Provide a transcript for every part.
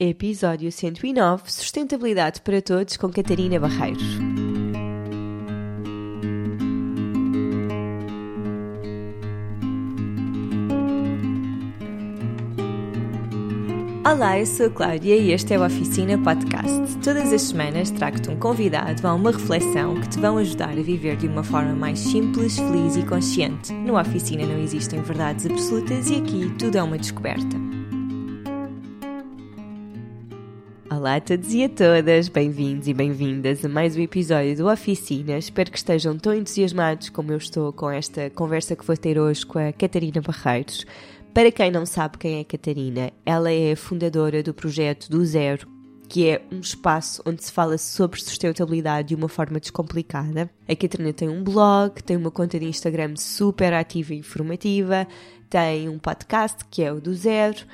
Episódio 109 Sustentabilidade para Todos com Catarina Barreiros. Olá, eu sou a Cláudia e este é o Oficina Podcast. Todas as semanas trago-te um convidado a uma reflexão que te vão ajudar a viver de uma forma mais simples, feliz e consciente. No Oficina não existem verdades absolutas e aqui tudo é uma descoberta. Olá a todos e a todas, bem-vindos e bem-vindas a mais um episódio do Oficina. Espero que estejam tão entusiasmados como eu estou com esta conversa que vou ter hoje com a Catarina Barreiros. Para quem não sabe quem é Catarina, ela é a fundadora do projeto do Zero, que é um espaço onde se fala sobre sustentabilidade de uma forma descomplicada. A Catarina tem um blog, tem uma conta de Instagram super ativa e informativa, tem um podcast que é o do Zero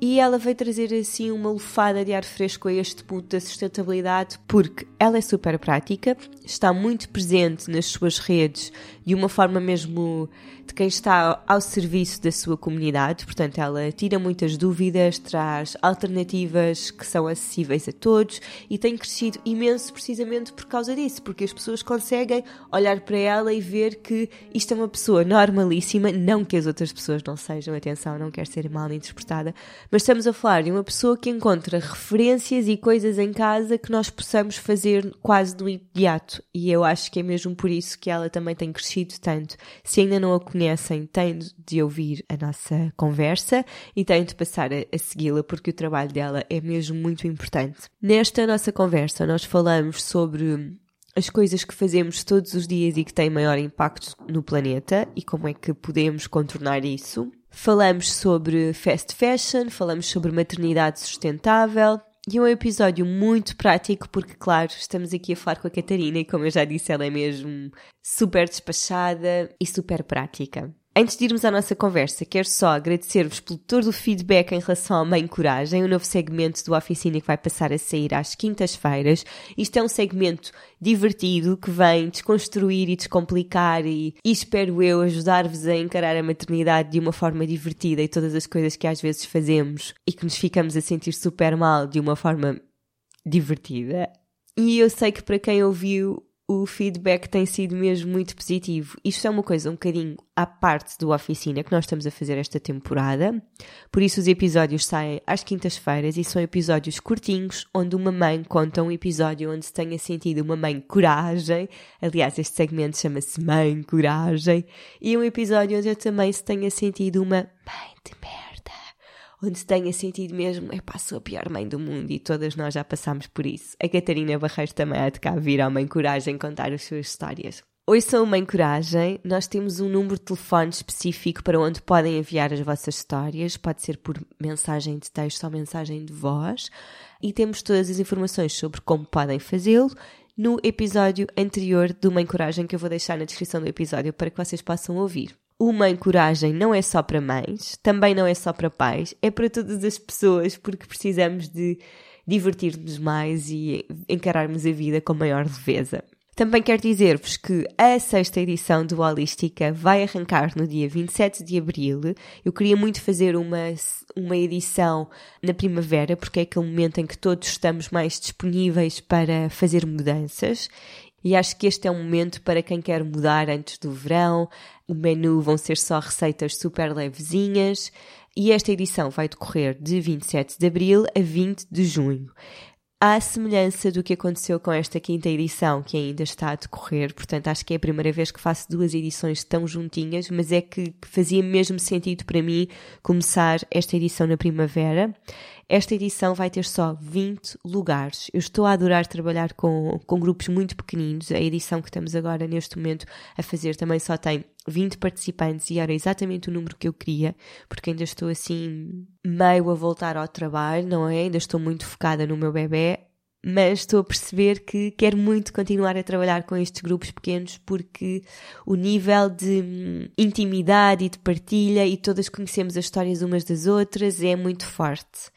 e ela veio trazer assim uma lufada de ar fresco a este ponto da sustentabilidade porque ela é super prática, está muito presente nas suas redes de uma forma mesmo de quem está ao serviço da sua comunidade, portanto ela tira muitas dúvidas, traz alternativas que são acessíveis a todos e tem crescido imenso precisamente por causa disso, porque as pessoas conseguem olhar para ela e ver que isto é uma pessoa normalíssima, não que as outras pessoas não sejam, atenção, não quer ser mal interpretada, mas estamos a falar de uma pessoa que encontra referências e coisas em casa que nós possamos fazer quase no imediato. E eu acho que é mesmo por isso que ela também tem crescido tanto. Se ainda não a conhecem, têm de ouvir a nossa conversa e têm de passar a, a segui-la porque o trabalho dela é mesmo muito importante. Nesta nossa conversa, nós falamos sobre as coisas que fazemos todos os dias e que têm maior impacto no planeta e como é que podemos contornar isso. Falamos sobre fast fashion, falamos sobre maternidade sustentável e é um episódio muito prático porque, claro, estamos aqui a falar com a Catarina e, como eu já disse, ela é mesmo super despachada e super prática. Antes de irmos à nossa conversa, quero só agradecer-vos pelo todo o feedback em relação ao Mãe Coragem, o novo segmento do Oficina que vai passar a sair às quintas-feiras. Isto é um segmento divertido que vem desconstruir e descomplicar e, e espero eu ajudar-vos a encarar a maternidade de uma forma divertida e todas as coisas que às vezes fazemos e que nos ficamos a sentir super mal de uma forma divertida. E eu sei que para quem ouviu o feedback tem sido mesmo muito positivo. Isto é uma coisa um bocadinho à parte do oficina que nós estamos a fazer esta temporada. Por isso os episódios saem às quintas-feiras e são episódios curtinhos, onde uma mãe conta um episódio onde se tenha sentido uma mãe coragem. Aliás, este segmento chama-se Mãe Coragem. E um episódio onde eu também se tenha sentido uma mãe de merda onde tenha sentido mesmo, é pá, sou a pior mãe do mundo e todas nós já passámos por isso. A Catarina Barreiros também há de cá vir à Mãe Coragem contar as suas histórias. Oi, sou a Mãe Coragem. Nós temos um número de telefone específico para onde podem enviar as vossas histórias. Pode ser por mensagem de texto ou mensagem de voz. E temos todas as informações sobre como podem fazê-lo no episódio anterior do Mãe Coragem que eu vou deixar na descrição do episódio para que vocês possam ouvir o Mãe Coragem não é só para mães, também não é só para pais, é para todas as pessoas, porque precisamos de divertir-nos mais e encararmos a vida com maior leveza. Também quero dizer-vos que a sexta edição do Holística vai arrancar no dia 27 de abril. Eu queria muito fazer uma, uma edição na primavera, porque é aquele momento em que todos estamos mais disponíveis para fazer mudanças. E acho que este é um momento para quem quer mudar antes do verão, o menu vão ser só receitas super levezinhas e esta edição vai decorrer de 27 de abril a 20 de junho. À semelhança do que aconteceu com esta quinta edição, que ainda está a decorrer, portanto acho que é a primeira vez que faço duas edições tão juntinhas, mas é que fazia mesmo sentido para mim começar esta edição na primavera. Esta edição vai ter só 20 lugares. Eu estou a adorar trabalhar com, com grupos muito pequeninos. A edição que estamos agora neste momento a fazer também só tem 20 participantes e era exatamente o número que eu queria, porque ainda estou assim meio a voltar ao trabalho, não é? Ainda estou muito focada no meu bebê, mas estou a perceber que quero muito continuar a trabalhar com estes grupos pequenos porque o nível de hum, intimidade e de partilha e todas conhecemos as histórias umas das outras é muito forte.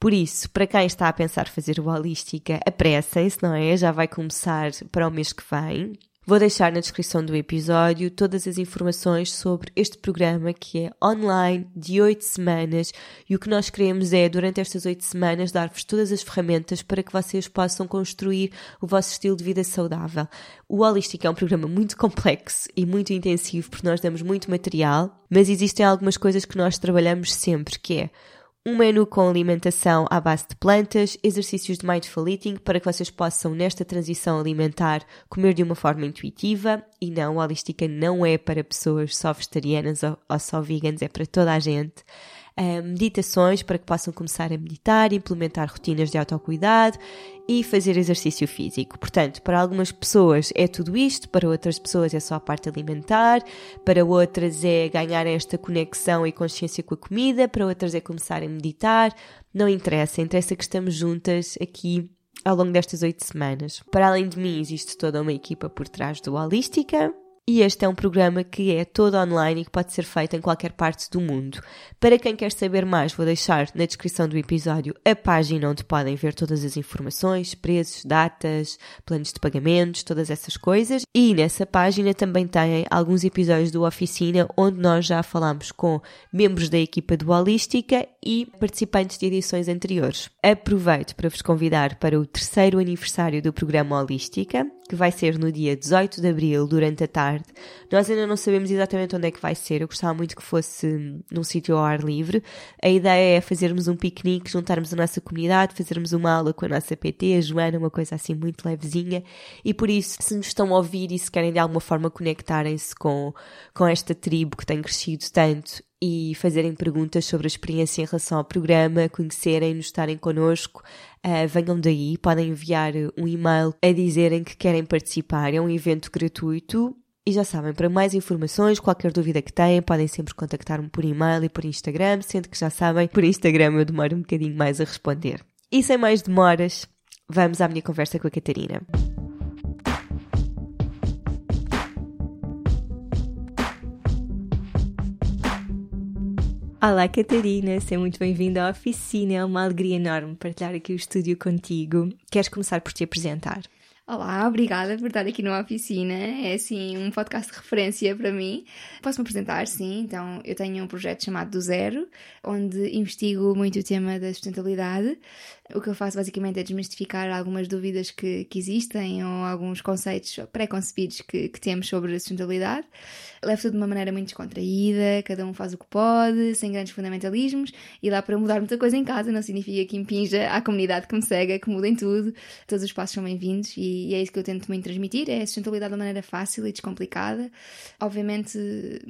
Por isso, para quem está a pensar fazer o Holística, apressem-se, não é? Já vai começar para o mês que vem. Vou deixar na descrição do episódio todas as informações sobre este programa que é online, de 8 semanas, e o que nós queremos é, durante estas 8 semanas, dar-vos todas as ferramentas para que vocês possam construir o vosso estilo de vida saudável. O Holístico é um programa muito complexo e muito intensivo porque nós damos muito material, mas existem algumas coisas que nós trabalhamos sempre, que é um menu com alimentação à base de plantas, exercícios de mindful eating para que vocês possam, nesta transição alimentar, comer de uma forma intuitiva e não, a holística não é para pessoas só vegetarianas ou, ou só veganas, é para toda a gente. Uh, meditações para que possam começar a meditar, implementar rotinas de autocuidado e fazer exercício físico. Portanto, para algumas pessoas é tudo isto, para outras pessoas é só a parte alimentar, para outras é ganhar esta conexão e consciência com a comida, para outras é começar a meditar. Não interessa, interessa que estamos juntas aqui ao longo destas oito semanas. Para além de mim, existe toda uma equipa por trás do Holística, e este é um programa que é todo online e que pode ser feito em qualquer parte do mundo. Para quem quer saber mais, vou deixar na descrição do episódio a página onde podem ver todas as informações, preços, datas, planos de pagamentos, todas essas coisas. E nessa página também têm alguns episódios do Oficina onde nós já falamos com membros da equipa do Holística e participantes de edições anteriores. Aproveito para vos convidar para o terceiro aniversário do programa Holística, que vai ser no dia 18 de abril, durante a tarde. Nós ainda não sabemos exatamente onde é que vai ser, eu gostava muito que fosse num sítio ao ar livre. A ideia é fazermos um piquenique, juntarmos a nossa comunidade, fazermos uma aula com a nossa PT, a Joana, uma coisa assim muito levezinha. E por isso, se nos estão a ouvir e se querem de alguma forma conectarem-se com, com esta tribo que tem crescido tanto e fazerem perguntas sobre a experiência em relação ao programa, conhecerem-nos, estarem connosco, uh, venham daí, podem enviar um e-mail a dizerem que querem participar. É um evento gratuito. E já sabem, para mais informações, qualquer dúvida que tenham, podem sempre contactar-me por e-mail e por Instagram, sendo que já sabem, por Instagram eu demoro um bocadinho mais a responder. E sem mais demoras, vamos à minha conversa com a Catarina. Olá, Catarina, seja muito bem-vinda à oficina. É uma alegria enorme partilhar aqui o estúdio contigo. Queres começar por te apresentar? Olá, obrigada por estar aqui na oficina. É assim um podcast de referência para mim. Posso me apresentar, sim. Então, eu tenho um projeto chamado Do Zero, onde investigo muito o tema da sustentabilidade. O que eu faço basicamente é desmistificar algumas dúvidas que, que existem ou alguns conceitos pré-concebidos que, que, temos sobre a sustentabilidade. Levo tudo de uma maneira muito descontraída, cada um faz o que pode, sem grandes fundamentalismos, e dá para mudar muita coisa em casa, não significa que impinja à comunidade que me segue que mudem tudo. Todos os passos são bem-vindos e, e é isso que eu tento muito transmitir: é a sustentabilidade de uma maneira fácil e descomplicada. Obviamente,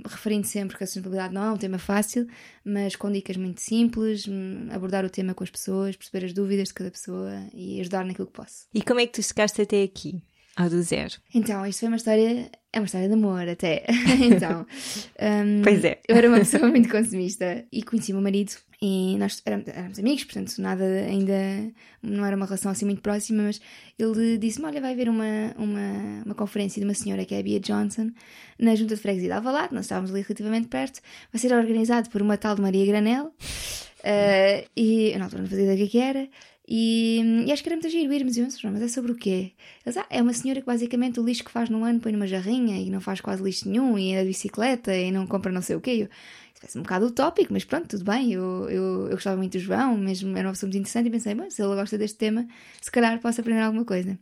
referindo sempre que a sustentabilidade não é um tema fácil, mas com dicas muito simples, hum, abordar o tema com as pessoas, perceber as dúvidas dúvidas de cada pessoa e ajudar naquilo que posso. E como é que tu chegaste até aqui? Ao do zero. Então, isto foi uma história, é uma história de amor até. então, um, pois é. Eu era uma pessoa muito consumista e conheci o meu marido e nós éramos, éramos, amigos, portanto, nada ainda, não era uma relação assim muito próxima, mas ele disse-me: Olha, vai haver uma, uma, uma conferência de uma senhora que é a Bia Johnson na Junta de Freguesia de Alvalade, nós estávamos ali relativamente perto, vai ser organizado por uma tal de Maria Granel. Uh, e eu na altura não fazia ideia do que era. E, e, acho que era muito giro irmos e eu, mas é sobre o quê? Eles, ah, é uma senhora que basicamente o lixo que faz no ano põe numa jarrinha e não faz quase lixo nenhum e é de bicicleta e não compra não sei o quê. Eu, isso parece um bocado utópico, mas pronto, tudo bem. Eu, eu, eu gostava muito do João, mesmo era uma pessoa muito interessante e pensei, bom, se ele gosta deste tema, se calhar posso aprender alguma coisa.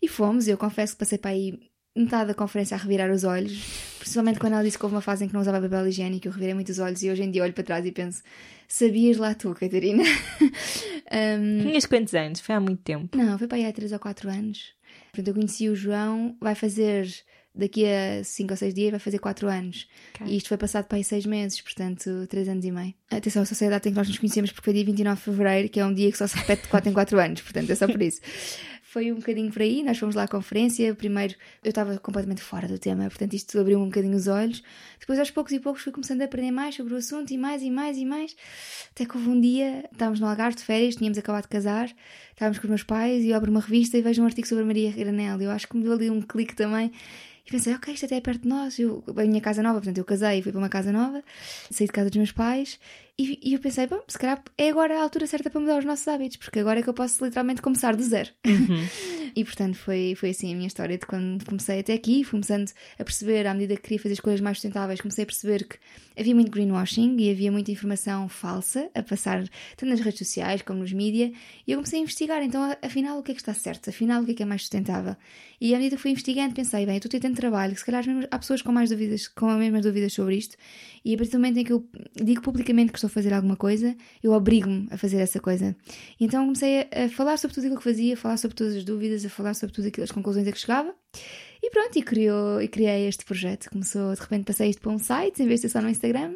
E fomos, eu confesso que passei para aí metade da conferência a revirar os olhos, principalmente quando ela disse que houve uma fase em que não usava papel higiênico, eu revirei muito os olhos e hoje em dia olho para trás e penso, sabias lá tu, Catarina? um... Tinhas quantos anos? Foi há muito tempo? Não, foi para aí há 3 ou 4 anos. Portanto, eu conheci o João, vai fazer daqui a 5 ou 6 dias, vai fazer 4 anos. Okay. E isto foi passado para aí 6 meses, portanto, 3 anos e meio. Atenção, a sociedade em que nós nos conhecemos porque foi dia 29 de fevereiro, que é um dia que só se repete de 4 em 4 anos, portanto, é só por isso foi um bocadinho por aí. Nós fomos lá à conferência. Primeiro eu estava completamente fora do tema, portanto isto abriu um bocadinho os olhos. Depois, aos poucos e poucos, fui começando a aprender mais sobre o assunto e mais e mais e mais. Até que houve um dia, estávamos no Algarve de férias, tínhamos acabado de casar, estávamos com os meus pais e eu abro uma revista e vejo um artigo sobre Maria Granel. Eu acho que me deu ali um clique também. E pensei, ok, isto até é perto de nós. Eu, a minha casa nova, portanto, eu casei e fui para uma casa nova, saí de casa dos meus pais e, e, eu pensei, bom, se calhar é agora a altura certa para mudar os nossos hábitos, porque agora é que eu posso literalmente começar do zero. Uhum. E portanto foi, foi assim a minha história de quando comecei até aqui, fui começando a perceber, à medida que queria fazer as coisas mais sustentáveis, comecei a perceber que havia muito greenwashing e havia muita informação falsa a passar tanto nas redes sociais como nos mídias e eu comecei a investigar, então afinal o que é que está certo, afinal o que é que é mais sustentável. E à medida que fui investigando pensei, bem, eu estou tendo trabalho, que se calhar há pessoas com mais dúvidas, com as mesmas dúvidas sobre isto e a partir do momento em que eu digo publicamente que estou a fazer alguma coisa, eu obrigo-me a fazer essa coisa. E então comecei a, a falar sobre tudo aquilo que fazia, a falar sobre todas as dúvidas, a falar sobre tudo as conclusões a que chegava. E pronto, e, criou, e criei este projeto. Começou, de repente passei isto para um site, em vez de ser só no Instagram,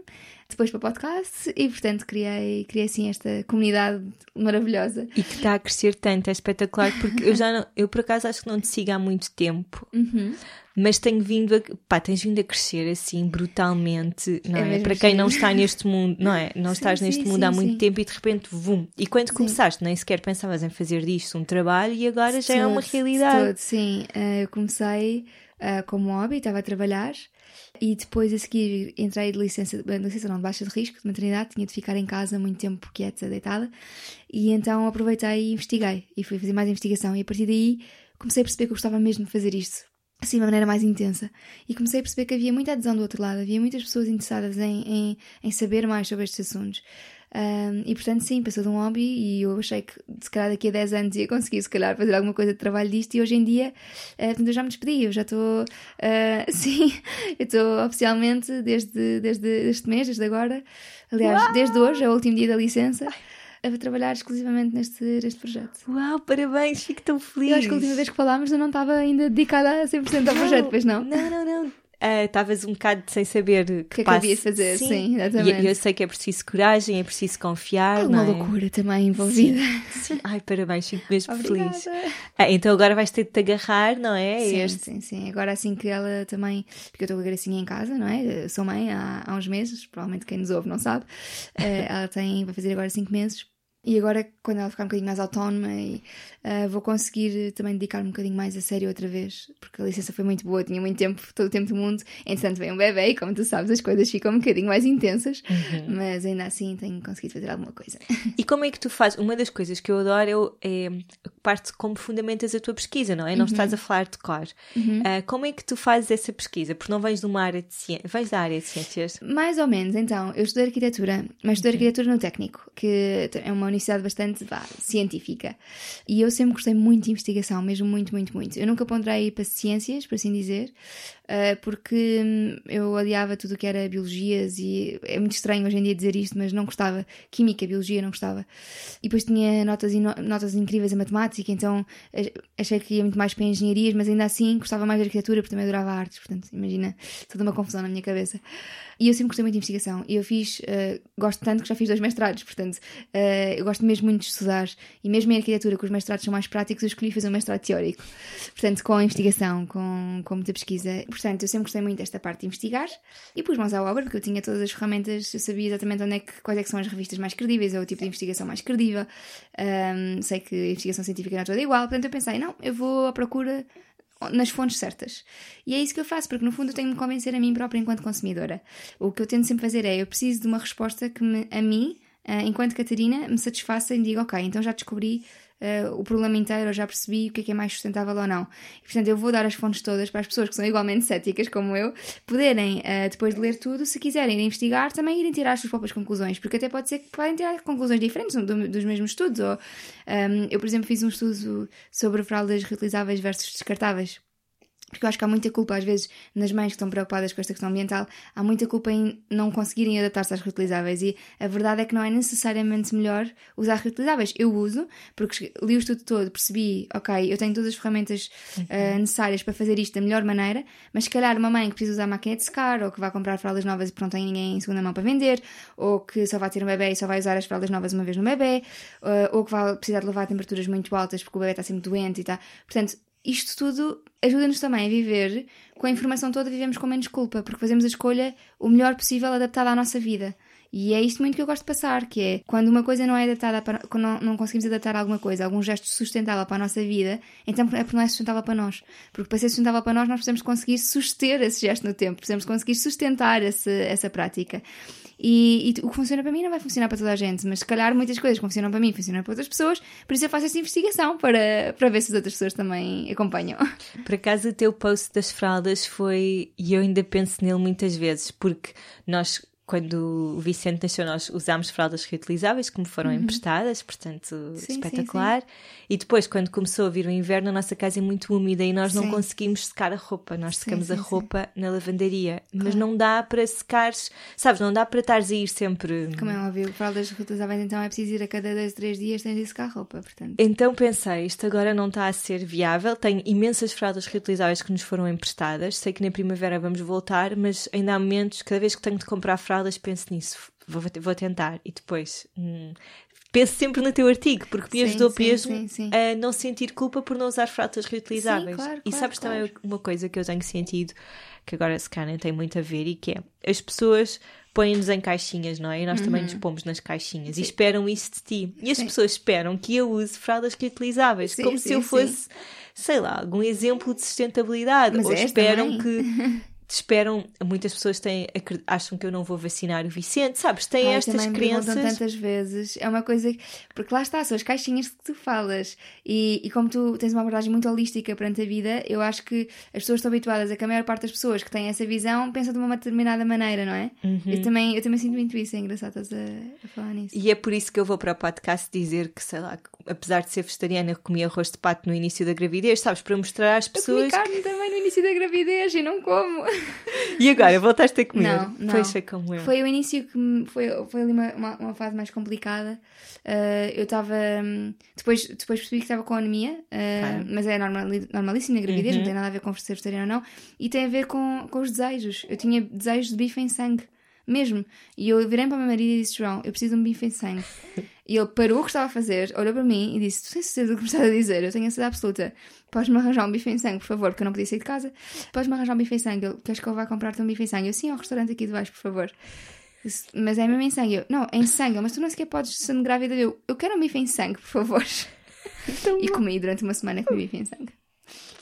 depois para podcast, e portanto criei, criei assim esta comunidade maravilhosa. E que está a crescer tanto, é espetacular, porque eu já não, eu por acaso acho que não te sigo há muito tempo. Uhum mas tenho vindo a, pá, tens vindo a crescer assim brutalmente, não é? é? Para quem não está neste mundo, não é? Não sim, estás sim, neste mundo sim, há muito tempo e de repente, vum. E quando começaste, nem sequer pensavas em fazer disto um trabalho e agora já é uma realidade. Todo, sim, uh, eu comecei uh, como hobby, estava a trabalhar e depois a seguir entrei de licença, de licença não, de baixa de risco, de maternidade, tinha de ficar em casa muito tempo quieta, deitada, e então aproveitei e investiguei e fui fazer mais investigação e a partir daí comecei a perceber que eu gostava mesmo de fazer isto assim de uma maneira mais intensa. E comecei a perceber que havia muita adesão do outro lado, havia muitas pessoas interessadas em, em, em saber mais sobre estes assuntos. Um, e portanto, sim, passou de um hobby e eu achei que se calhar daqui a 10 anos ia conseguir, se calhar, fazer alguma coisa de trabalho disto. E hoje em dia, uh, eu já me despedi, eu já estou, uh, sim, eu estou oficialmente desde, desde este mês, desde agora, aliás, Uau! desde hoje, é o último dia da licença a trabalhar exclusivamente neste, neste projeto. Uau, parabéns, fico tão feliz. Eu acho que a última vez que falámos eu não estava ainda dedicada a 100% ao projeto, pois não? Não, não, não. Ah, estavas uh, um bocado sem saber o que, que, é que havia de fazer, sim, sim exatamente. E eu sei que é preciso coragem, é preciso confiar. É uma é? loucura também envolvida. Sim, sim. Ai, parabéns, fico mesmo feliz. Ah, então agora vais ter de te agarrar, não é? Sim, este. sim, sim. Agora assim que ela também. Porque eu estou com a Gracinha em casa, não é? Eu sou mãe há, há uns meses, provavelmente quem nos ouve não sabe. Uh, ela tem, vai fazer agora 5 meses. E agora, quando ela ficar um bocadinho mais autónoma, e, uh, vou conseguir também dedicar-me um bocadinho mais a sério outra vez, porque a licença foi muito boa, tinha muito tempo, todo o tempo do mundo. Entretanto, veio um bebê e, como tu sabes, as coisas ficam um bocadinho mais intensas, uhum. mas ainda assim tenho conseguido fazer alguma coisa. E como é que tu fazes? Uma das coisas que eu adoro é, é parte como fundamentas a tua pesquisa, não é? Não uhum. estás a falar de cor. Uhum. Uh, como é que tu fazes essa pesquisa? Porque não vens de uma área de ciências, vens da área de ciências? Mais ou menos, então. Eu estudei arquitetura, mas estudei arquitetura no técnico, que é uma universidade bastante vá, científica. E eu sempre gostei muito de investigação, mesmo muito, muito, muito. Eu nunca ponderei para ciências, por assim dizer, uh, porque hum, eu odiava tudo o que era biologias e é muito estranho hoje em dia dizer isto, mas não gostava. Química, biologia, não gostava. E depois tinha notas, notas incríveis em matemática, então achei que ia muito mais para engenharias, mas ainda assim gostava mais de arquitetura porque também adorava artes. Portanto, imagina toda uma confusão na minha cabeça. E eu sempre gostei muito de investigação. Eu fiz, uh, gosto tanto que já fiz dois mestrados, portanto, uh, eu gosto mesmo muito de estudar. E mesmo em arquitetura, que os mestrados são mais práticos, eu escolhi fazer um mestrado teórico. Portanto, com a investigação, com, com muita pesquisa. Portanto, eu sempre gostei muito desta parte de investigar. E pus mãos à obra, porque eu tinha todas as ferramentas, eu sabia exatamente onde é que, quais é que são as revistas mais credíveis, ou o tipo de investigação mais credível. Um, sei que a investigação científica não é toda igual, portanto, eu pensei, não, eu vou à procura nas fontes certas. E é isso que eu faço, porque no fundo eu tenho de me convencer a mim própria enquanto consumidora. O que eu tento sempre fazer é, eu preciso de uma resposta que me, a mim, uh, enquanto Catarina, me satisfaça e diga, ok, então já descobri uh, o problema inteiro, eu já percebi o que é que é mais sustentável ou não. E, portanto, eu vou dar as fontes todas para as pessoas que são igualmente céticas como eu, poderem, uh, depois de ler tudo, se quiserem investigar, também irem tirar as suas próprias conclusões, porque até pode ser que podem tirar conclusões diferentes do, dos mesmos estudos. Ou, um, ehm, eu, por exemplo, fiz um estudo sobre fraldas reutilizáveis versus descartáveis porque eu acho que há muita culpa, às vezes, nas mães que estão preocupadas com esta questão ambiental, há muita culpa em não conseguirem adaptar-se às reutilizáveis. E a verdade é que não é necessariamente melhor usar reutilizáveis. Eu uso, porque li o estudo todo, percebi, ok, eu tenho todas as ferramentas uhum. uh, necessárias para fazer isto da melhor maneira, mas se calhar uma mãe que precisa usar a máquina de secar, ou que vai comprar fraldas novas e não tem ninguém em segunda mão para vender, ou que só vai ter um bebê e só vai usar as fraldas novas uma vez no bebê, uh, ou que vai precisar de levar temperaturas muito altas porque o bebê está sempre doente e tal. Portanto, isto tudo ajuda-nos também a viver com a informação toda, vivemos com menos culpa, porque fazemos a escolha o melhor possível adaptada à nossa vida. E é isto muito que eu gosto de passar, que é quando uma coisa não é adaptada, para, quando não, não conseguimos adaptar alguma coisa, algum gesto sustentável para a nossa vida, então é porque não é sustentável para nós. Porque para ser sustentável para nós, nós precisamos conseguir suster esse gesto no tempo, precisamos conseguir sustentar esse, essa prática. E, e, o que funciona para mim não vai funcionar para toda a gente, mas se calhar muitas coisas que funcionam para mim funcionam para outras pessoas, por isso eu faço essa investigação para, para ver se as outras pessoas também acompanham. Por acaso o teu post das fraldas foi, e eu ainda penso nele muitas vezes, porque nós quando o Vicente nasceu, nós usámos fraldas reutilizáveis que me foram uhum. emprestadas, portanto, sim, espetacular. Sim, sim. E depois, quando começou a vir o inverno, a nossa casa é muito úmida e nós não conseguimos secar a roupa. Nós secamos a roupa na lavandaria, mas não dá para secar, sabes, não dá para estares a ir sempre. Como é óbvio, fraldas reutilizáveis, então é preciso ir a cada dois, três dias, tens de secar a roupa, portanto. Então pensei, isto agora não está a ser viável. Tenho imensas fraldas reutilizáveis que nos foram emprestadas. Sei que na primavera vamos voltar, mas ainda há momentos, cada vez que tenho de comprar fraldas, fraldas, penso nisso, vou, vou tentar. E depois hum, penso sempre no teu artigo, porque me ajudou sim, mesmo sim, sim, a não sentir culpa por não usar fraldas reutilizáveis. Claro, e sabes claro. também uma coisa que eu tenho sentido, que agora se calhar tem muito a ver, e que é as pessoas põem-nos em caixinhas, não é? E nós uhum. também nos pomos nas caixinhas e esperam isso de ti. E as pessoas esperam que eu use fraldas reutilizáveis, como se eu fosse, sei lá, algum exemplo de sustentabilidade. Mas Ou esperam também. que esperam, muitas pessoas têm, acham que eu não vou vacinar o Vicente, sabes? Têm Ai, estas crenças. tantas vezes, é uma coisa que, porque lá está, são as caixinhas que tu falas e, e como tu tens uma abordagem muito holística perante a vida, eu acho que as pessoas estão habituadas a que a maior parte das pessoas que têm essa visão pensam de uma determinada maneira, não é? Uhum. Eu, também, eu também sinto muito isso, é engraçado estás a, a, falar nisso. E é por isso que eu vou para o podcast dizer que, sei lá, apesar de ser vegetariana, eu comia arroz de pato no início da gravidez, sabes? Para mostrar às pessoas. Eu comi carne que... também no início da gravidez e não como. E agora, voltaste a comer? Não, não. Foi, foi como eu. Foi o início que foi, foi ali uma, uma, uma fase mais complicada. Uh, eu estava. Um, depois, depois percebi que estava com anemia, uh, mas é normal, normalíssimo na gravidez, uhum. não tem nada a ver com ser vegetariano ou não. E tem a ver com, com os desejos. Eu tinha desejos de bife em sangue mesmo. E eu virei para o meu marido e disse: João, eu preciso de um bife em sangue. E ele parou o que estava a fazer, olhou para mim e disse: Tu tens certeza do que me estás a dizer? Eu tenho a certeza absoluta. Podes-me arranjar um bife em sangue, por favor, porque eu não podia sair de casa. Podes-me arranjar um bife em sangue. Ele, queres que eu vá comprar-te um bife em sangue? Eu, sim, ao restaurante aqui de baixo, por favor. Mas é mesmo em sangue. Eu, não, é em sangue, mas tu não sequer podes sendo grávida. Eu, eu quero um bife em sangue, por favor. E comi durante uma semana com bife em sangue.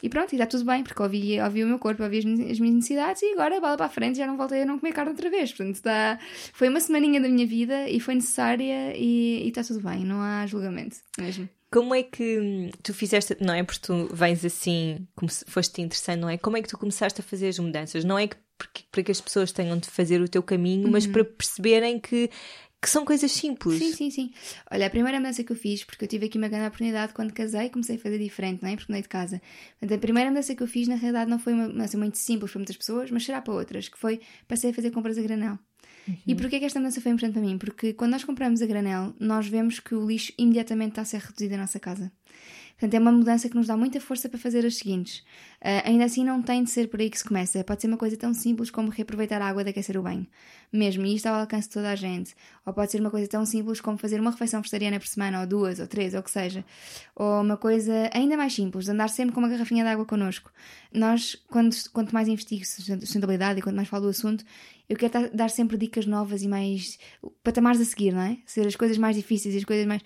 E pronto, e está tudo bem, porque ouvi, ouvi o meu corpo, ouvi as, as minhas necessidades e agora bola para a frente já não voltei a não comer carne outra vez. Portanto, está, foi uma semaninha da minha vida e foi necessária e, e está tudo bem, não há julgamento mesmo. Como é que tu fizeste, não é porque tu vens assim, como se foste interessante, não é? Como é que tu começaste a fazer as mudanças? Não é que para que as pessoas tenham de fazer o teu caminho, uhum. mas para perceberem que que são coisas simples. Sim, sim, sim. Olha, a primeira mudança que eu fiz, porque eu tive aqui uma grande oportunidade quando casei, comecei a fazer diferente, não é? Porque mudei de casa. Portanto, a primeira mudança que eu fiz, na realidade, não foi uma mudança muito simples para muitas pessoas, mas será para outras, que foi passei a fazer compras a granel. Uhum. E porquê que esta mudança foi importante para mim? Porque quando nós compramos a granel, nós vemos que o lixo imediatamente está a ser reduzido na nossa casa. Portanto, é uma mudança que nos dá muita força para fazer as seguintes. Uh, ainda assim, não tem de ser por aí que se começa. Pode ser uma coisa tão simples como reaproveitar a água de aquecer o banho. Mesmo, e isto ao alcance de toda a gente. Ou pode ser uma coisa tão simples como fazer uma refeição vegetariana por semana, ou duas, ou três, ou o que seja. Ou uma coisa ainda mais simples, andar sempre com uma garrafinha de água connosco. Nós, quando, quanto mais investigo sustentabilidade e quanto mais falo do assunto, eu quero dar sempre dicas novas e mais patamares a seguir, não é? Ser as coisas mais difíceis e as coisas mais.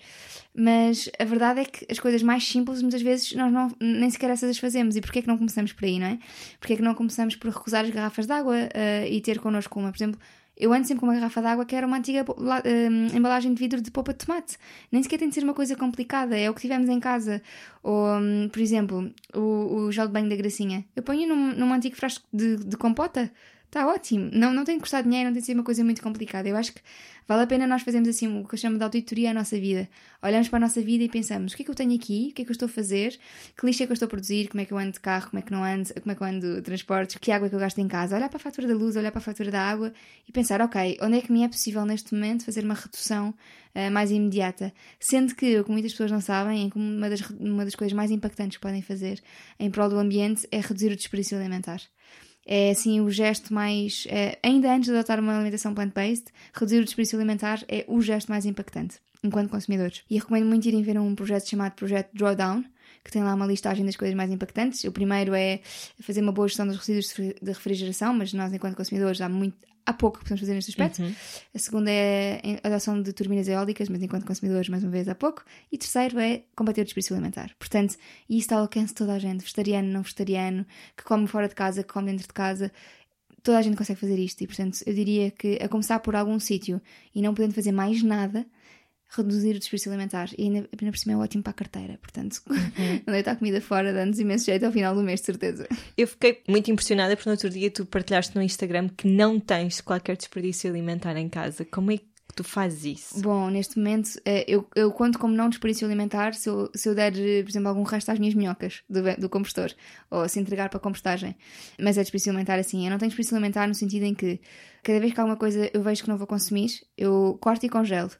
Mas a verdade é que as coisas mais simples, muitas vezes, nós não, nem sequer essas as fazemos. E porquê é que não começamos por aí, não é? Porquê é que não começamos por recusar as garrafas de água uh, e ter connosco uma? Por exemplo, eu ando sempre com uma garrafa de água que era uma antiga uh, embalagem de vidro de polpa de tomate. Nem sequer tem de ser uma coisa complicada, é o que tivemos em casa. Ou, um, por exemplo, o, o gel de banho da gracinha. Eu ponho num, num antigo frasco de, de compota Está ótimo. Não, não tem que custar dinheiro, não tem que ser uma coisa muito complicada. Eu acho que vale a pena nós fazermos assim o que eu chamo de auditoria à nossa vida. Olhamos para a nossa vida e pensamos: o que é que eu tenho aqui? O que é que eu estou a fazer? Que lixo é que eu estou a produzir? Como é que eu ando de carro? Como é que não ando? Como é que eu ando de transportes? Que água é que eu gasto em casa? Olhar para a fatura da luz, olhar para a fatura da água e pensar: ok, onde é que me é possível neste momento fazer uma redução uh, mais imediata? Sendo que, o que muitas pessoas não sabem, uma das, uma das coisas mais impactantes que podem fazer em prol do ambiente é reduzir o desperdício alimentar é assim o gesto mais. É, ainda antes de adotar uma alimentação plant-based, reduzir o desperdício alimentar é o gesto mais impactante enquanto consumidores. E recomendo muito irem ver um projeto chamado Projeto Drawdown, que tem lá uma listagem das coisas mais impactantes. O primeiro é fazer uma boa gestão dos resíduos de refrigeração, mas nós, enquanto consumidores, há muito, há pouco que podemos fazer neste aspecto. Uhum. A segunda é a adoção de turbinas eólicas, mas enquanto consumidores, mais uma vez, há pouco. E terceiro é combater o desperdício alimentar. Portanto, isso está ao alcance de toda a gente, vegetariano, não vegetariano, que come fora de casa, que come dentro de casa. toda a gente consegue fazer isto e, portanto, eu diria que a começar por algum sítio e não podendo fazer mais nada, reduzir o desperdício alimentar. E ainda, ainda por cima é ótimo para a carteira, portanto, uhum. não deitar comida fora, dando-nos imenso jeito ao final do mês, de certeza. Eu fiquei muito impressionada porque no outro dia tu partilhaste no Instagram que não tens qualquer desperdício alimentar em casa. Como é que tu fazes isso? Bom, neste momento eh, eu, eu conto como não desperdício alimentar se eu, se eu der, por exemplo, algum resto às minhas minhocas do, do compostor ou se entregar para a compostagem. Mas é desperdício alimentar assim. Eu não tenho desperdício alimentar no sentido em que cada vez que alguma coisa eu vejo que não vou consumir, eu corto e congelo.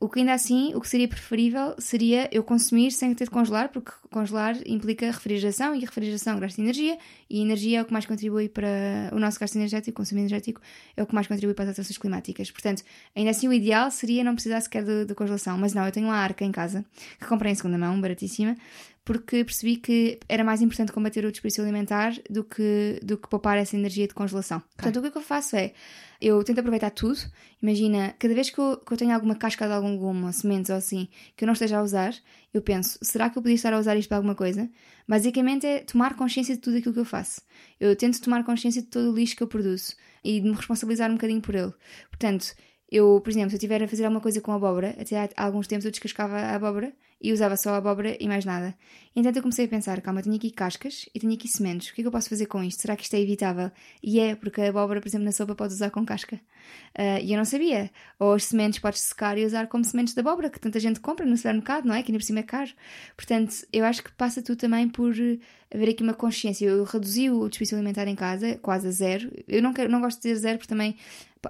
O que ainda assim, o que seria preferível seria eu consumir sem ter de congelar, porque congelar implica refrigeração e refrigeração gasta energia e a energia é o que mais contribui para o nosso gasto energético, o consumo energético é o que mais contribui para as alterações climáticas. Portanto, ainda assim o ideal seria não precisar sequer de, de congelação, mas não, eu tenho uma arca em casa que comprei em segunda mão, baratíssima, porque percebi que era mais importante combater o desperdício alimentar do que, do que poupar essa energia de congelação. Portanto, o que, é que eu faço é, eu tento aproveitar tudo. Imagina, cada vez que eu, que eu tenho alguma casca de algum legume, ou sementes ou assim, que eu não esteja a usar, eu penso, será que eu podia estar a usar isto para alguma coisa? Basicamente é tomar consciência de tudo aquilo que eu faço. Eu tento tomar consciência de todo o lixo que eu produzo e de me responsabilizar um bocadinho por ele. Portanto, eu, por exemplo, se eu estiver a fazer alguma coisa com abóbora, até há alguns tempos eu descascava a abóbora e usava só a abóbora e mais nada. Então eu comecei a pensar, calma, tenho aqui cascas e tenho aqui sementes, o que é que eu posso fazer com isto? Será que isto é evitável? E é, porque a abóbora, por exemplo, na sopa pode usar com casca. Uh, e eu não sabia. Ou as sementes podes secar e usar como sementes de abóbora, que tanta gente compra no supermercado, não é? Que ainda por cima é caro. Portanto, eu acho que passa tudo também por haver aqui uma consciência. Eu reduzi o desperdício alimentar em casa, quase a zero. Eu não, quero, não gosto de dizer zero, porque também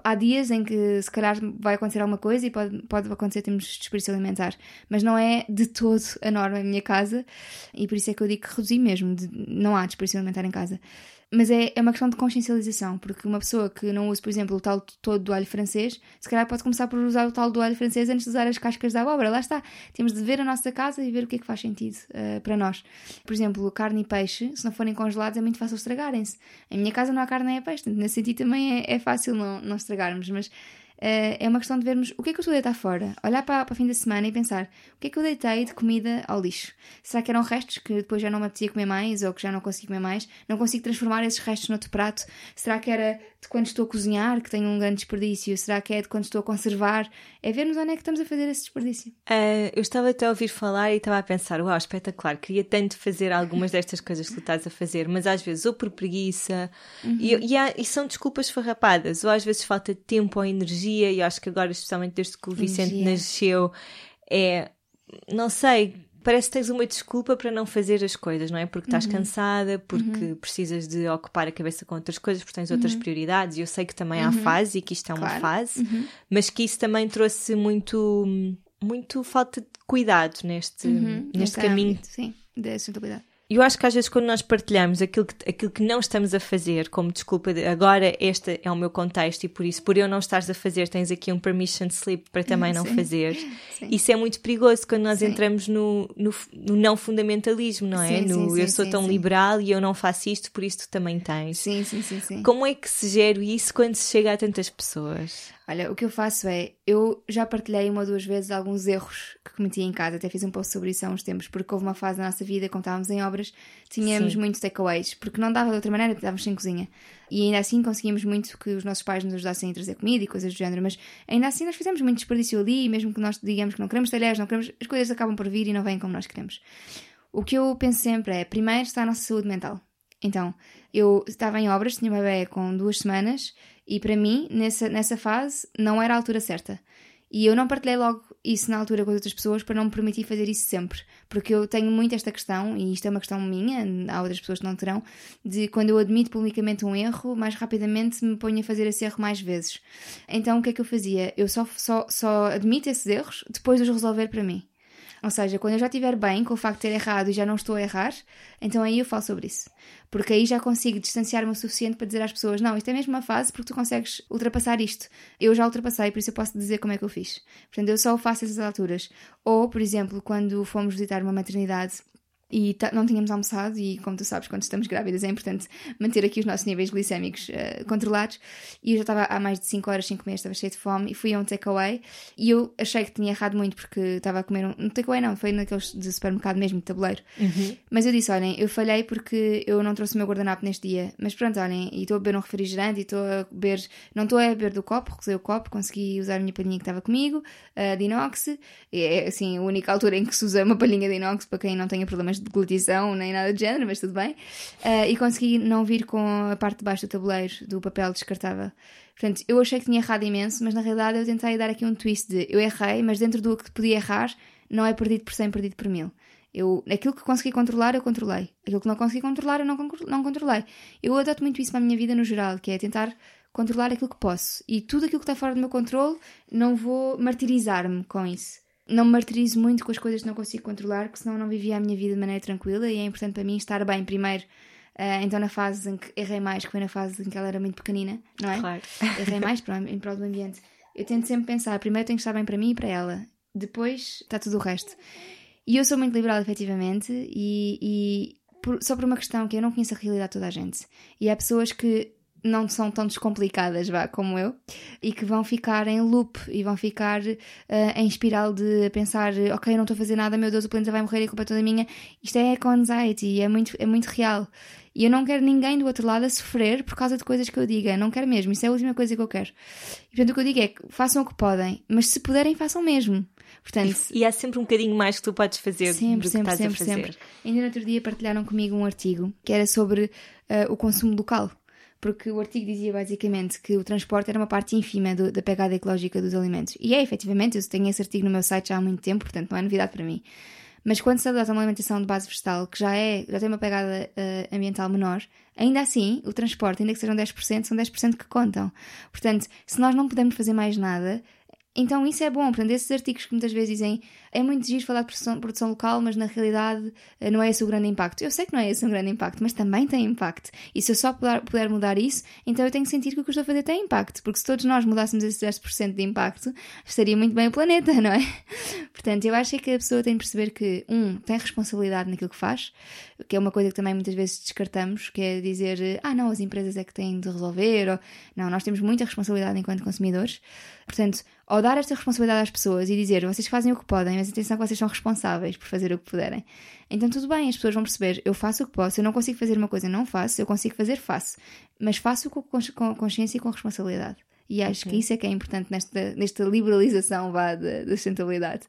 há dias em que se calhar vai acontecer alguma coisa e pode, pode acontecer termos desperdício alimentar, mas não é de todo a norma em minha casa e por isso é que eu digo que reduzi mesmo, de, não há desperdício alimentar em casa. Mas é, é uma questão de consciencialização, porque uma pessoa que não usa, por exemplo, o tal todo do alho francês, se calhar pode começar por usar o tal do alho francês antes de usar as cascas da abóbora. Lá está. Temos de ver a nossa casa e ver o que é que faz sentido uh, para nós. Por exemplo, carne e peixe, se não forem congelados, é muito fácil estragarem-se. Em minha casa não há carne nem há peixe, nesse sentido também é, é fácil não, não estragarmos. Mas é uma questão de vermos o que é que eu estou a deitar fora, olhar para, para o fim da semana e pensar o que é que eu deitei de comida ao lixo. Será que eram restos que depois já não me apetecia comer mais ou que já não consegui comer mais? Não consigo transformar esses restos noutro prato? Será que era de quando estou a cozinhar que tenho um grande desperdício? Será que é de quando estou a conservar? É vermos onde é que estamos a fazer esse desperdício. Uh, eu estava até a ouvir falar e estava a pensar: uau, espetacular, queria tanto fazer algumas destas coisas que tu estás a fazer, mas às vezes ou por preguiça uhum. e, e, há, e são desculpas farrapadas, ou às vezes falta tempo ou energia, e acho que agora, especialmente desde que o Vicente nasceu, é. Não sei, parece que tens uma desculpa para não fazer as coisas, não é? Porque estás uhum. cansada, porque uhum. precisas de ocupar a cabeça com outras coisas, porque tens outras uhum. prioridades. E eu sei que também há uhum. fase e que isto é claro. uma fase, uhum. mas que isso também trouxe muito, muito falta de cuidado neste, uhum. neste caminho. Sim, de sustentabilidade eu acho que às vezes quando nós partilhamos aquilo que, aquilo que não estamos a fazer, como desculpa, de, agora este é o meu contexto e por isso, por eu não estares a fazer, tens aqui um permission slip para também não fazer. Sim. Isso é muito perigoso quando nós sim. entramos no, no, no, não fundamentalismo, não é? Sim, no eu sou tão liberal e eu não faço isto, por isso tu também tens. Sim, sim, sim, sim. Como é que se gera isso quando se chega a tantas pessoas? Olha, o que eu faço é, eu já partilhei uma ou duas vezes alguns erros que cometi em casa, até fiz um post sobre isso há uns tempos, porque houve uma fase da nossa vida, quando estávamos em obras, tínhamos Sim. muitos takeaways, porque não dava de outra maneira, estávamos sem cozinha. E ainda assim conseguíamos muito que os nossos pais nos ajudassem a trazer comida e coisas do género, mas ainda assim nós fizemos muito desperdício ali, mesmo que nós digamos que não queremos talheres, não queremos, as coisas acabam por vir e não vêm como nós queremos. O que eu penso sempre é, primeiro está a nossa saúde mental. Então, eu estava em obras, tinha uma bebê com duas semanas e para mim, nessa, nessa fase, não era a altura certa. E eu não partilhei logo isso na altura com as outras pessoas para não me permitir fazer isso sempre. Porque eu tenho muito esta questão, e isto é uma questão minha, há outras pessoas que não terão, de quando eu admito publicamente um erro, mais rapidamente me ponho a fazer esse erro mais vezes. Então o que é que eu fazia? Eu só, só, só admito esses erros depois de os resolver para mim. Ou seja, quando eu já estiver bem com o facto de ter errado e já não estou a errar, então aí eu falo sobre isso. Porque aí já consigo distanciar-me o suficiente para dizer às pessoas: não, isto é mesmo uma fase porque tu consegues ultrapassar isto. Eu já ultrapassei, por isso eu posso dizer como é que eu fiz. Portanto, eu só o faço essas alturas. Ou, por exemplo, quando fomos visitar uma maternidade e não tínhamos almoçado e como tu sabes quando estamos grávidas é importante manter aqui os nossos níveis glicémicos uh, controlados. E eu já estava há mais de 5 horas sem comer, estava cheia de fome e fui a um takeaway. E eu achei que tinha errado muito porque estava a comer um, um takeaway não, foi naqueles de supermercado mesmo, de tabuleiro. Uhum. mas eu disse, olhem, eu falhei porque eu não trouxe o meu guardanapo neste dia. Mas pronto, olhem, e estou a beber um refrigerante e estou a beber, não estou a beber do copo, recusei o copo, consegui usar a minha palhinha que estava comigo, a de inox, é assim a única altura em que se usa uma palhinha de inox para quem não tenha problemas de deglutição nem nada de género, mas tudo bem. Uh, e consegui não vir com a parte de baixo do tabuleiro do papel descartável. Portanto, eu achei que tinha errado imenso, mas na realidade eu tentei dar aqui um twist de eu errei, mas dentro do que podia errar, não é perdido por 100, perdido por mil. Eu, aquilo que consegui controlar, eu controlei. Aquilo que não consegui controlar, eu não, não controlei. Eu adoto muito isso para a minha vida no geral, que é tentar controlar aquilo que posso. E tudo aquilo que está fora do meu controle, não vou martirizar-me com isso não me martirizo muito com as coisas que não consigo controlar, porque senão não vivia a minha vida de maneira tranquila e é importante para mim estar bem primeiro. Uh, então, na fase em que errei mais, que foi na fase em que ela era muito pequenina, não é? Claro. Errei mais para, em prol do ambiente. Eu tento sempre pensar: primeiro tenho que estar bem para mim e para ela, depois está tudo o resto. E eu sou muito liberal, efetivamente, e, e por, só por uma questão que eu não conheço a realidade de toda a gente. E há pessoas que não são tão descomplicadas, vá, como eu, e que vão ficar em loop e vão ficar uh, em espiral de pensar, ok, eu não estou a fazer nada, meu Deus, o planeta vai morrer e a culpa é toda minha. Isto é eco-anxiety, é muito, é muito real. E eu não quero ninguém do outro lado a sofrer por causa de coisas que eu diga. Não quero mesmo. Isso é a última coisa que eu quero. E portanto o que eu digo é que façam o que podem, mas se puderem, façam mesmo. Portanto, e, há sempre um bocadinho mais que tu podes fazer sempre, do sempre, que sempre. Sempre. Ainda no outro dia partilharam comigo um artigo que era sobre uh, o consumo local porque o artigo dizia basicamente que o transporte era uma parte ínfima do, da pegada ecológica dos alimentos. E é, efetivamente, eu tenho esse artigo no meu site já há muito tempo, portanto não é novidade para mim. Mas quando se adota uma alimentação de base vegetal, que já, é, já tem uma pegada uh, ambiental menor, ainda assim, o transporte, ainda que sejam 10%, são 10% que contam. Portanto, se nós não podemos fazer mais nada, então isso é bom, portanto, esses artigos que muitas vezes dizem é muito giro falar de produção, produção, local, mas na realidade eh, não é esse o grande impacto. Eu sei que não é esse o grande impacto, mas também tem impacto. E se eu só puder, puder mudar isso, então eu tenho que sentir que o que eu estou a fazer tem impacto, porque se todos nós mudássemos esse 10% de impacto, estaria muito bem o planeta, não é? Portanto, eu acho que a pessoa tem de perceber que, um, tem responsabilidade naquilo que faz, que é uma coisa que também muitas vezes descartamos, que é dizer, ah, não, as empresas é que têm de resolver, ou não, nós temos muita responsabilidade enquanto consumidores. Portanto, ao dar esta responsabilidade às pessoas e dizer vocês fazem o que podem, mas atenção que vocês são responsáveis por fazer o que puderem. Então tudo bem, as pessoas vão perceber, eu faço o que posso, eu não consigo fazer uma coisa, não faço, eu consigo fazer, faço. Mas faço com, com consciência e com responsabilidade. E acho okay. que isso é que é importante nesta, nesta liberalização vá, da, da sustentabilidade.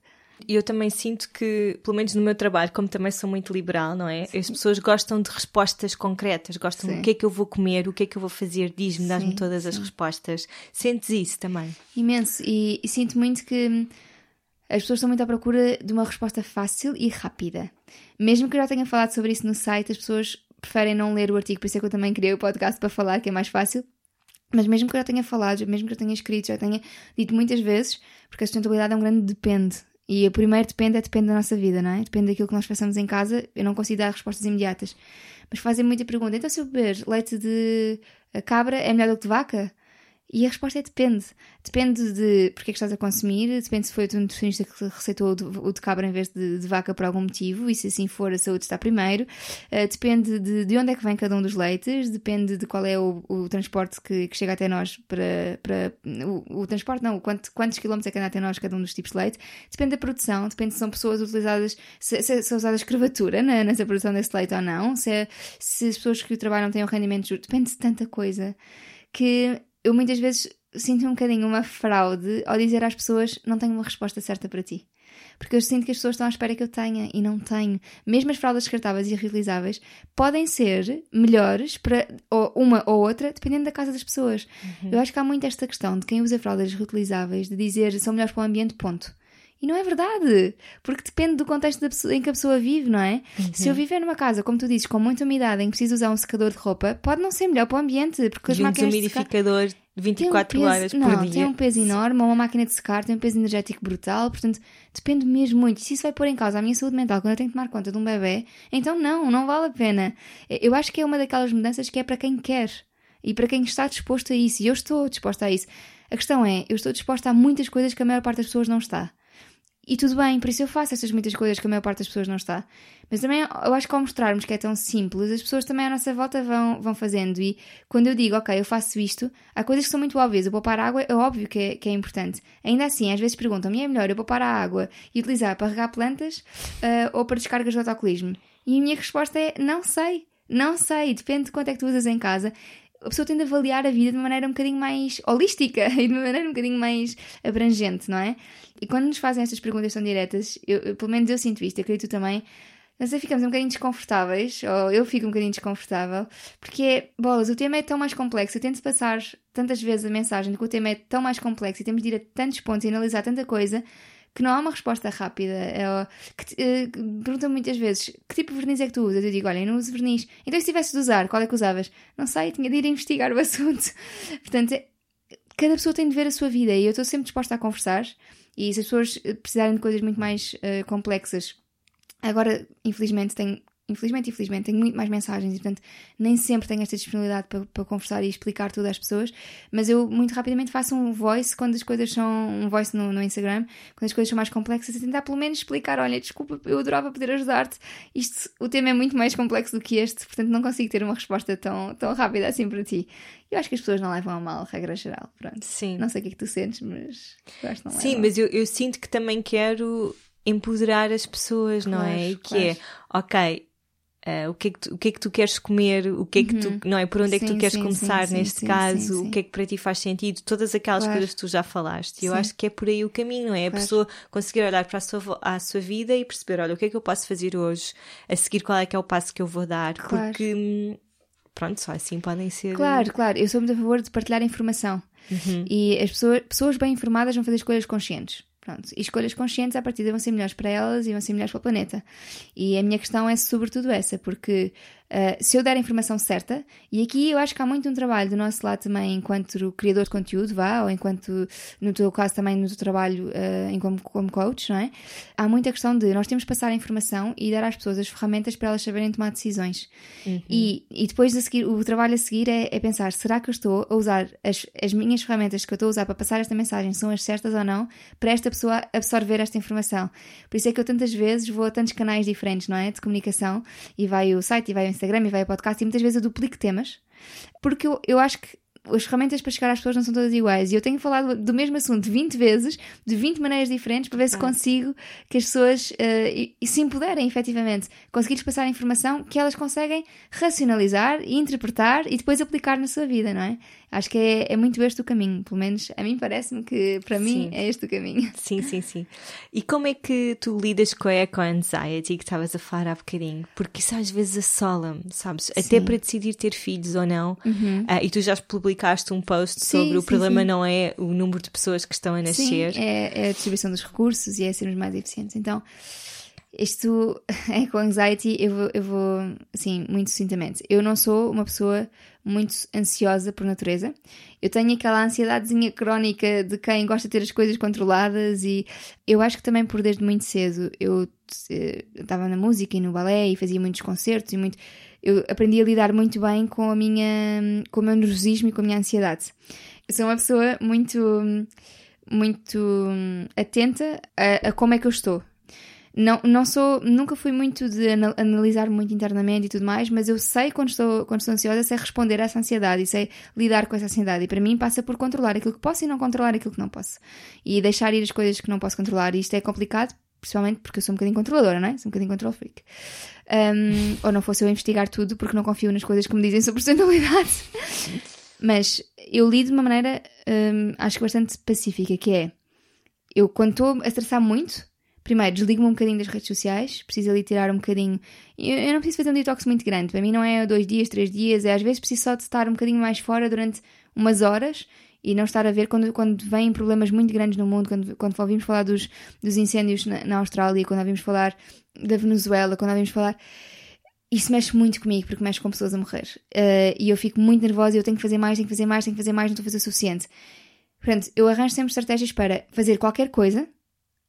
E eu também sinto que, pelo menos no meu trabalho, como também sou muito liberal, não é? Sim. As pessoas gostam de respostas concretas, gostam sim. do que é que eu vou comer, o que é que eu vou fazer, diz-me, dás-me todas sim. as respostas. Sentes isso também? Imenso. E, e sinto muito que as pessoas estão muito à procura de uma resposta fácil e rápida. Mesmo que eu já tenha falado sobre isso no site, as pessoas preferem não ler o artigo, por isso é que eu também criei o podcast para falar, que é mais fácil. Mas mesmo que eu já tenha falado, mesmo que eu tenha escrito, já tenha dito muitas vezes, porque a sustentabilidade é um grande depende. E o primeiro depende é depende da nossa vida, não é? Depende daquilo que nós façamos em casa. Eu não consigo dar respostas imediatas. Mas fazem muita pergunta. Então, se eu beber leite de cabra, é melhor do que de vaca? E a resposta é depende. Depende de porque é que estás a consumir, depende se foi o teu nutricionista que receitou o de cabra em vez de, de, vaca por algum motivo, e se assim for, a saúde está primeiro. Uh, depende de, de onde é que vem cada um dos leites, depende de qual é o, o transporte que, que, chega até nós para. para o, o transporte, não, quanto, quantos quilómetros é que anda até nós cada um dos tipos de leite. Depende da produção, depende se são pessoas utilizadas, se, se, se é usada escravatura na, nessa produção desse leite ou não, se, é, se as pessoas que trabalham têm um rendimento justo, depende de tanta coisa que eu muitas vezes sinto um bocadinho uma fraude ao dizer às pessoas não tenho uma resposta certa para ti. Porque eu sinto que as pessoas estão à espera que eu tenha e não tenho. Mesmo as fraldas descartáveis e reutilizáveis podem ser melhores para uma ou outra, dependendo da casa das pessoas. Uhum. Eu acho que há muito esta questão de quem usa fraldas reutilizáveis de dizer são melhores para o ambiente, ponto. E não é verdade, porque depende do contexto pessoa, em que a pessoa vive, não é? Uhum. Se eu viver numa casa, como tu dizes, com muita umidade, em que preciso usar um secador de roupa, pode não ser melhor para o ambiente, porque as e máquinas. Um umidificador de 24 um peso, horas por não, dia. Tem um peso enorme, uma máquina de secar tem um peso energético brutal, portanto depende mesmo muito. Se isso vai pôr em causa a minha saúde mental quando eu tenho que tomar conta de um bebê, então não, não vale a pena. Eu acho que é uma daquelas mudanças que é para quem quer e para quem está disposto a isso. E eu estou disposta a isso. A questão é, eu estou disposta a muitas coisas que a maior parte das pessoas não está. E tudo bem, por isso eu faço essas muitas coisas que a maior parte das pessoas não está. Mas também eu acho que ao mostrarmos que é tão simples, as pessoas também à nossa volta vão, vão fazendo. E quando eu digo, ok, eu faço isto, há coisas que são muito óbvias. Eu poupar água é óbvio que é, que é importante. Ainda assim, às vezes perguntam-me, é melhor eu poupar a água e utilizar para regar plantas uh, ou para descargas de autocolismo? E a minha resposta é, não sei. Não sei, depende de quanto é que tu usas em casa a pessoa tende a avaliar a vida de uma maneira um bocadinho mais holística e de uma maneira um bocadinho mais abrangente, não é? E quando nos fazem estas perguntas tão diretas, eu, pelo menos eu sinto isto, acredito também, nós ficamos um bocadinho desconfortáveis, ou eu fico um bocadinho desconfortável, porque é, bolas, o tema é tão mais complexo, eu tento passar tantas vezes a mensagem de que o tema é tão mais complexo e temos de ir a tantos pontos e analisar tanta coisa que não há uma resposta rápida. É, que, uh, perguntam muitas vezes que tipo de verniz é que tu usas? Eu digo, olha, eu não uso verniz. Então, se tivesse de usar, qual é que usavas? Não sei, tinha de ir investigar o assunto. Portanto, é, cada pessoa tem de ver a sua vida e eu estou sempre disposta a conversar. E se as pessoas precisarem de coisas muito mais uh, complexas, agora, infelizmente, tenho infelizmente, infelizmente, tenho muito mais mensagens e, portanto, nem sempre tenho esta disponibilidade para, para conversar e explicar tudo às pessoas, mas eu muito rapidamente faço um voice quando as coisas são. um voice no, no Instagram, quando as coisas são mais complexas, a tentar pelo menos explicar: olha, desculpa, eu adorava poder ajudar-te, isto, o tema é muito mais complexo do que este, portanto, não consigo ter uma resposta tão, tão rápida assim para ti. Eu acho que as pessoas não levam a mal, regra geral. Pronto. Sim. Não sei o que é que tu sentes, mas eu acho que não Sim, mas eu, eu sinto que também quero empoderar as pessoas, não é? Claro, Que é, ok, Uh, o, que é que tu, o que é que tu queres comer, o que é que tu, não é? Por onde é que tu Uhum. Queres sim, começar sim, neste caso, o que é que para ti faz sentido, todas aquelas Claro. coisas que tu já falaste. Eu acho que é por aí o caminho, não é? A Claro. pessoa conseguir olhar para a sua, à sua vida e perceber, olha, o que é que eu posso fazer hoje, a seguir qual é que é o passo que eu vou dar, Claro. porque, hum, pronto, só assim podem ser. Claro, claro, eu sou muito a favor de partilhar informação. Uhum. E as pessoas, pessoas bem informadas vão fazer escolhas conscientes. Pronto. E escolhas conscientes, à partida, vão ser melhores para elas e vão ser melhores para o planeta. E a minha questão é sobretudo essa, porque ah, se eu der a informação certa, e aqui eu acho que há muito um trabalho do nosso lado também, enquanto criador de conteúdo, vá, ou enquanto, no teu caso, também no teu trabalho em como, como coach, não é? Há muita questão de nós temos que passar a informação e dar às pessoas as ferramentas para elas saberem tomar decisões. E, e depois a seguir, o trabalho a seguir é, é pensar: será que eu estou a usar as, as minhas ferramentas que eu estou a usar para passar esta mensagem são as certas ou não para esta pessoa absorver esta informação? Por isso é que eu tantas vezes vou a tantos canais diferentes, não é? De comunicação e vai o site, e vai o Instagram, e vai o podcast, e muitas vezes eu duplico temas porque eu, eu acho que as ferramentas para chegar às pessoas não são todas iguais. E eu tenho falado do mesmo assunto 20 vezes, de 20 maneiras diferentes, para ver se consigo que as pessoas eh, e- e se empoderem efetivamente, conseguir-lhes passar a informação que elas conseguem racionalizar e interpretar e depois aplicar na sua vida, não é? Acho que é, é muito este o caminho. Pelo menos a mim parece-me que para mim Sim. é este o caminho. Sim, sim, sim. E como é que tu lidas com a eco-anxiety que estavas a falar há bocadinho? Porque isso às vezes assola-me, sabes? Até Sim. Uhum. para decidir ter filhos ou não. Ah, e tu já publicaste um post Sim, sobre o sim, problema sim. não é o número de pessoas que estão a nascer. Sim, é, é a distribuição dos recursos e é sermos mais eficientes. Então, isto é com anxiety, eu vou, eu vou, assim, muito sucintamente. Eu não sou uma pessoa muito ansiosa por natureza. Eu tenho aquela ansiedadezinha crónica de quem gosta de ter as coisas controladas e eu acho que também por desde muito cedo eu eh, estava na música e no balé e fazia muitos concertos e muito eu aprendi a lidar muito bem com a minha com o meu nervosismo e com a minha ansiedade. Eu sou uma pessoa muito muito atenta a, a como é que eu estou. Não, não sou, nunca fui muito de ana- analisar muito internamente e tudo mais, mas eu sei quando estou, quando estou ansiosa, sei responder a essa ansiedade e sei lidar com essa ansiedade. E para mim passa por controlar aquilo que posso e não controlar aquilo que não posso. E deixar ir as coisas que não posso controlar. E isto é complicado, principalmente porque eu sou um bocadinho controladora, não é? Sou um bocadinho control freak. Um, ou não fosse eu investigar tudo porque não confio nas coisas que me dizem sobre personalidade. Mas eu lido de uma maneira, hum, acho que bastante pacífica, que é, eu quando estou a estressar muito, primeiro desligo-me um bocadinho das redes sociais, preciso ali tirar um bocadinho, eu, eu não preciso fazer um detox muito grande, para mim não é dois dias, três dias, é às vezes preciso só de estar um bocadinho mais fora durante umas horas e não estar a ver quando, quando vêm problemas muito grandes no mundo, quando, quando ouvimos falar dos, dos incêndios na, na Austrália, quando ouvimos falar da Venezuela, quando ouvimos falar isso mexe muito comigo porque mexe com pessoas a morrer. Eh, e eu fico muito nervosa e eu tenho que fazer mais, tenho que fazer mais, tenho que fazer mais, não estou a fazer o suficiente. Portanto, eu arranjo sempre estratégias para fazer qualquer coisa,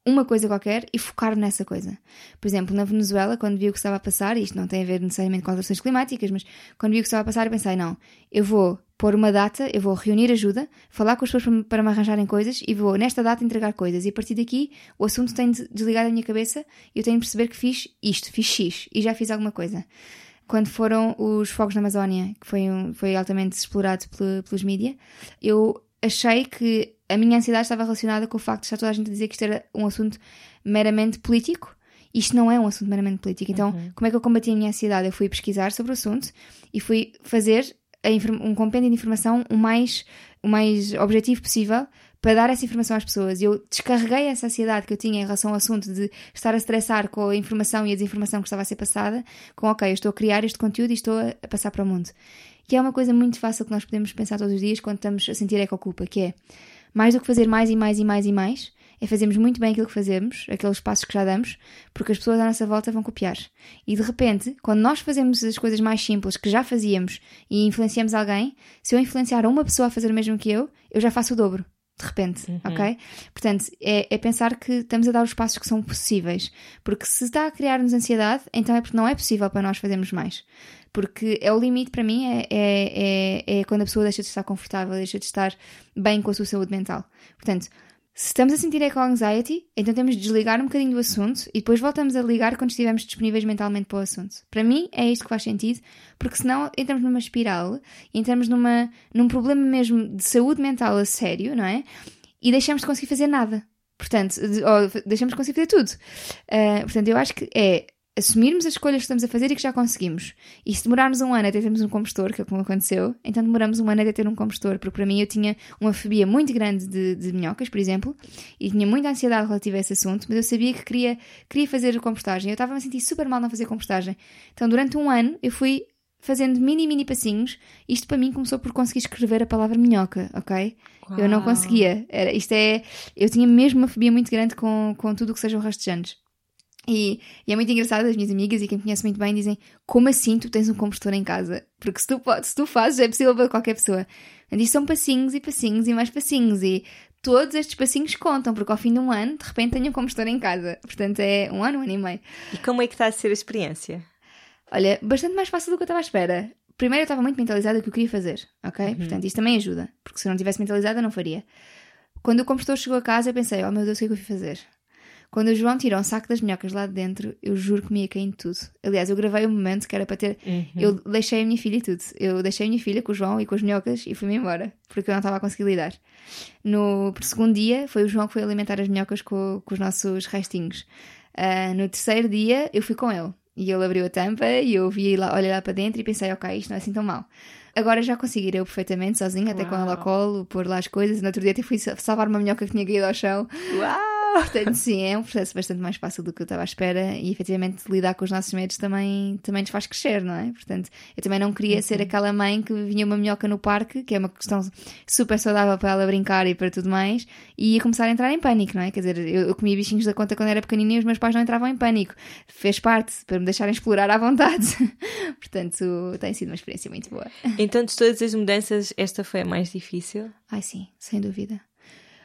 uma coisa qualquer, e focar nessa coisa. Por exemplo, na Venezuela, quando vi o que estava a passar, isto não tem a ver necessariamente com alterações climáticas, mas quando vi o que estava a passar, pensei, não, eu vou pôr uma data, eu vou reunir ajuda, falar com as pessoas para, me arranjarem coisas e vou nesta data entregar coisas. E a partir daqui o assunto tem de desligar da minha cabeça e eu tenho de perceber que fiz isto, fiz X e já fiz alguma coisa. Quando foram os fogos na Amazónia, que foi, foi altamente explorado pelos mídia, eu achei que a minha ansiedade estava relacionada com o facto de estar toda a gente a dizer que isto era um assunto meramente político. Isto não é um assunto meramente político. Então, uhum. como é que eu combati a minha ansiedade? Eu fui pesquisar sobre o assunto e fui fazer um compêndio de informação o mais, o mais objetivo possível para dar essa informação às pessoas. E eu descarreguei essa ansiedade que eu tinha em relação ao assunto de estar a estressar com a informação e a desinformação que estava a ser passada, com ok, eu estou a criar este conteúdo e estou a passar para o mundo. Que é uma coisa muito fácil que nós podemos pensar todos os dias quando estamos a sentir ecoculpa, que é mais do que fazer mais e mais e mais e mais, é fazermos muito bem aquilo que fazemos, aqueles passos que já damos, porque as pessoas à nossa volta vão copiar. E de repente, quando nós fazemos as coisas mais simples que já fazíamos e influenciamos alguém, se eu influenciar uma pessoa a fazer o mesmo que eu, eu já faço o dobro. De repente, uhum. ok? Portanto, é, é, pensar que estamos a dar os passos que são possíveis. Porque se está a criar-nos ansiedade, então é porque não é possível para nós fazermos mais. Porque é o limite para mim, é, é, é, é quando a pessoa deixa de estar confortável, deixa de estar bem com a sua saúde mental. Portanto, se estamos a sentir eco-anxiety, então temos de desligar um bocadinho do assunto e depois voltamos a ligar quando estivermos disponíveis mentalmente para o assunto. Para mim é isto que faz sentido, porque senão entramos numa espiral, entramos numa, num problema mesmo de saúde mental a sério, não é? E deixamos de conseguir fazer nada. Portanto, ou deixamos de conseguir fazer tudo. Uh, portanto, eu acho que é assumirmos as escolhas que estamos a fazer e que já conseguimos. E se demorarmos um ano até termos um compostor, que é como aconteceu, então demoramos um ano até ter um compostor, porque para mim eu tinha uma fobia muito grande de, de minhocas, por exemplo, e tinha muita ansiedade relativa a esse assunto, mas eu sabia que queria, queria fazer a compostagem. Eu estava a me sentir super mal não fazer compostagem. Então durante um ano eu fui fazendo mini, mini passinhos. Isto para mim começou por conseguir escrever a palavra minhoca, ok? Uau. Eu não conseguia. Era, isto é, eu tinha mesmo uma fobia muito grande com, com tudo o que sejam rastejantes. E, e, é muito engraçado, as minhas amigas e quem me conhece muito bem dizem: Como assim tu tens um compostor em casa? Porque se tu, se tu fazes, é possível para qualquer pessoa. Mas isto são passinhos e passinhos e mais passinhos. E todos estes passinhos contam, porque ao fim de um ano, de repente, tenho um compostor em casa. Portanto, é um ano, um ano e meio. E como é que está a ser a experiência? Olha, bastante mais fácil do que eu estava à espera. Primeiro, eu estava muito mentalizada do que eu queria fazer, ok? Uhum. Portanto, isto também ajuda, porque se eu não tivesse mentalizada, não faria. Quando o compostor chegou a casa, eu pensei: Oh meu Deus, o que é que eu fui fazer? Quando o João tirou um saco das minhocas lá de dentro, eu juro que me ia cair em tudo. Aliás, eu gravei o um momento que era para ter. Uhum. Eu deixei a minha filha e tudo. Eu deixei a minha filha com o João e com as minhocas e fui-me embora, porque eu não estava a conseguir lidar. No segundo dia, foi o João que foi alimentar as minhocas com, com os nossos restinhos. Uh, no terceiro dia, eu fui com ele. E ele abriu a tampa e eu vi lá, olhei lá para dentro e pensei, ok, isto não é assim tão mal. Agora já consegui ir eu perfeitamente, sozinha, até com ela ao colo, pôr lá as coisas. No outro dia até fui salvar uma minhoca que tinha caído ao chão. Uau! Portanto, sim, é um processo bastante mais fácil do que eu estava à espera e efetivamente lidar com os nossos medos também, também nos faz crescer, não é? Portanto, eu também não queria uhum. ser aquela mãe que vinha uma minhoca no parque, que é uma questão super saudável para ela brincar e para tudo mais, e ia começar a entrar em pânico, não é? Quer dizer, eu, eu comia bichinhos da conta quando era pequenininha e os meus pais não entravam em pânico. Fez parte para me deixarem explorar à vontade. Portanto, tem sido uma experiência muito boa. Então, de todas as mudanças, esta foi a mais difícil? Ai, sim, sem dúvida.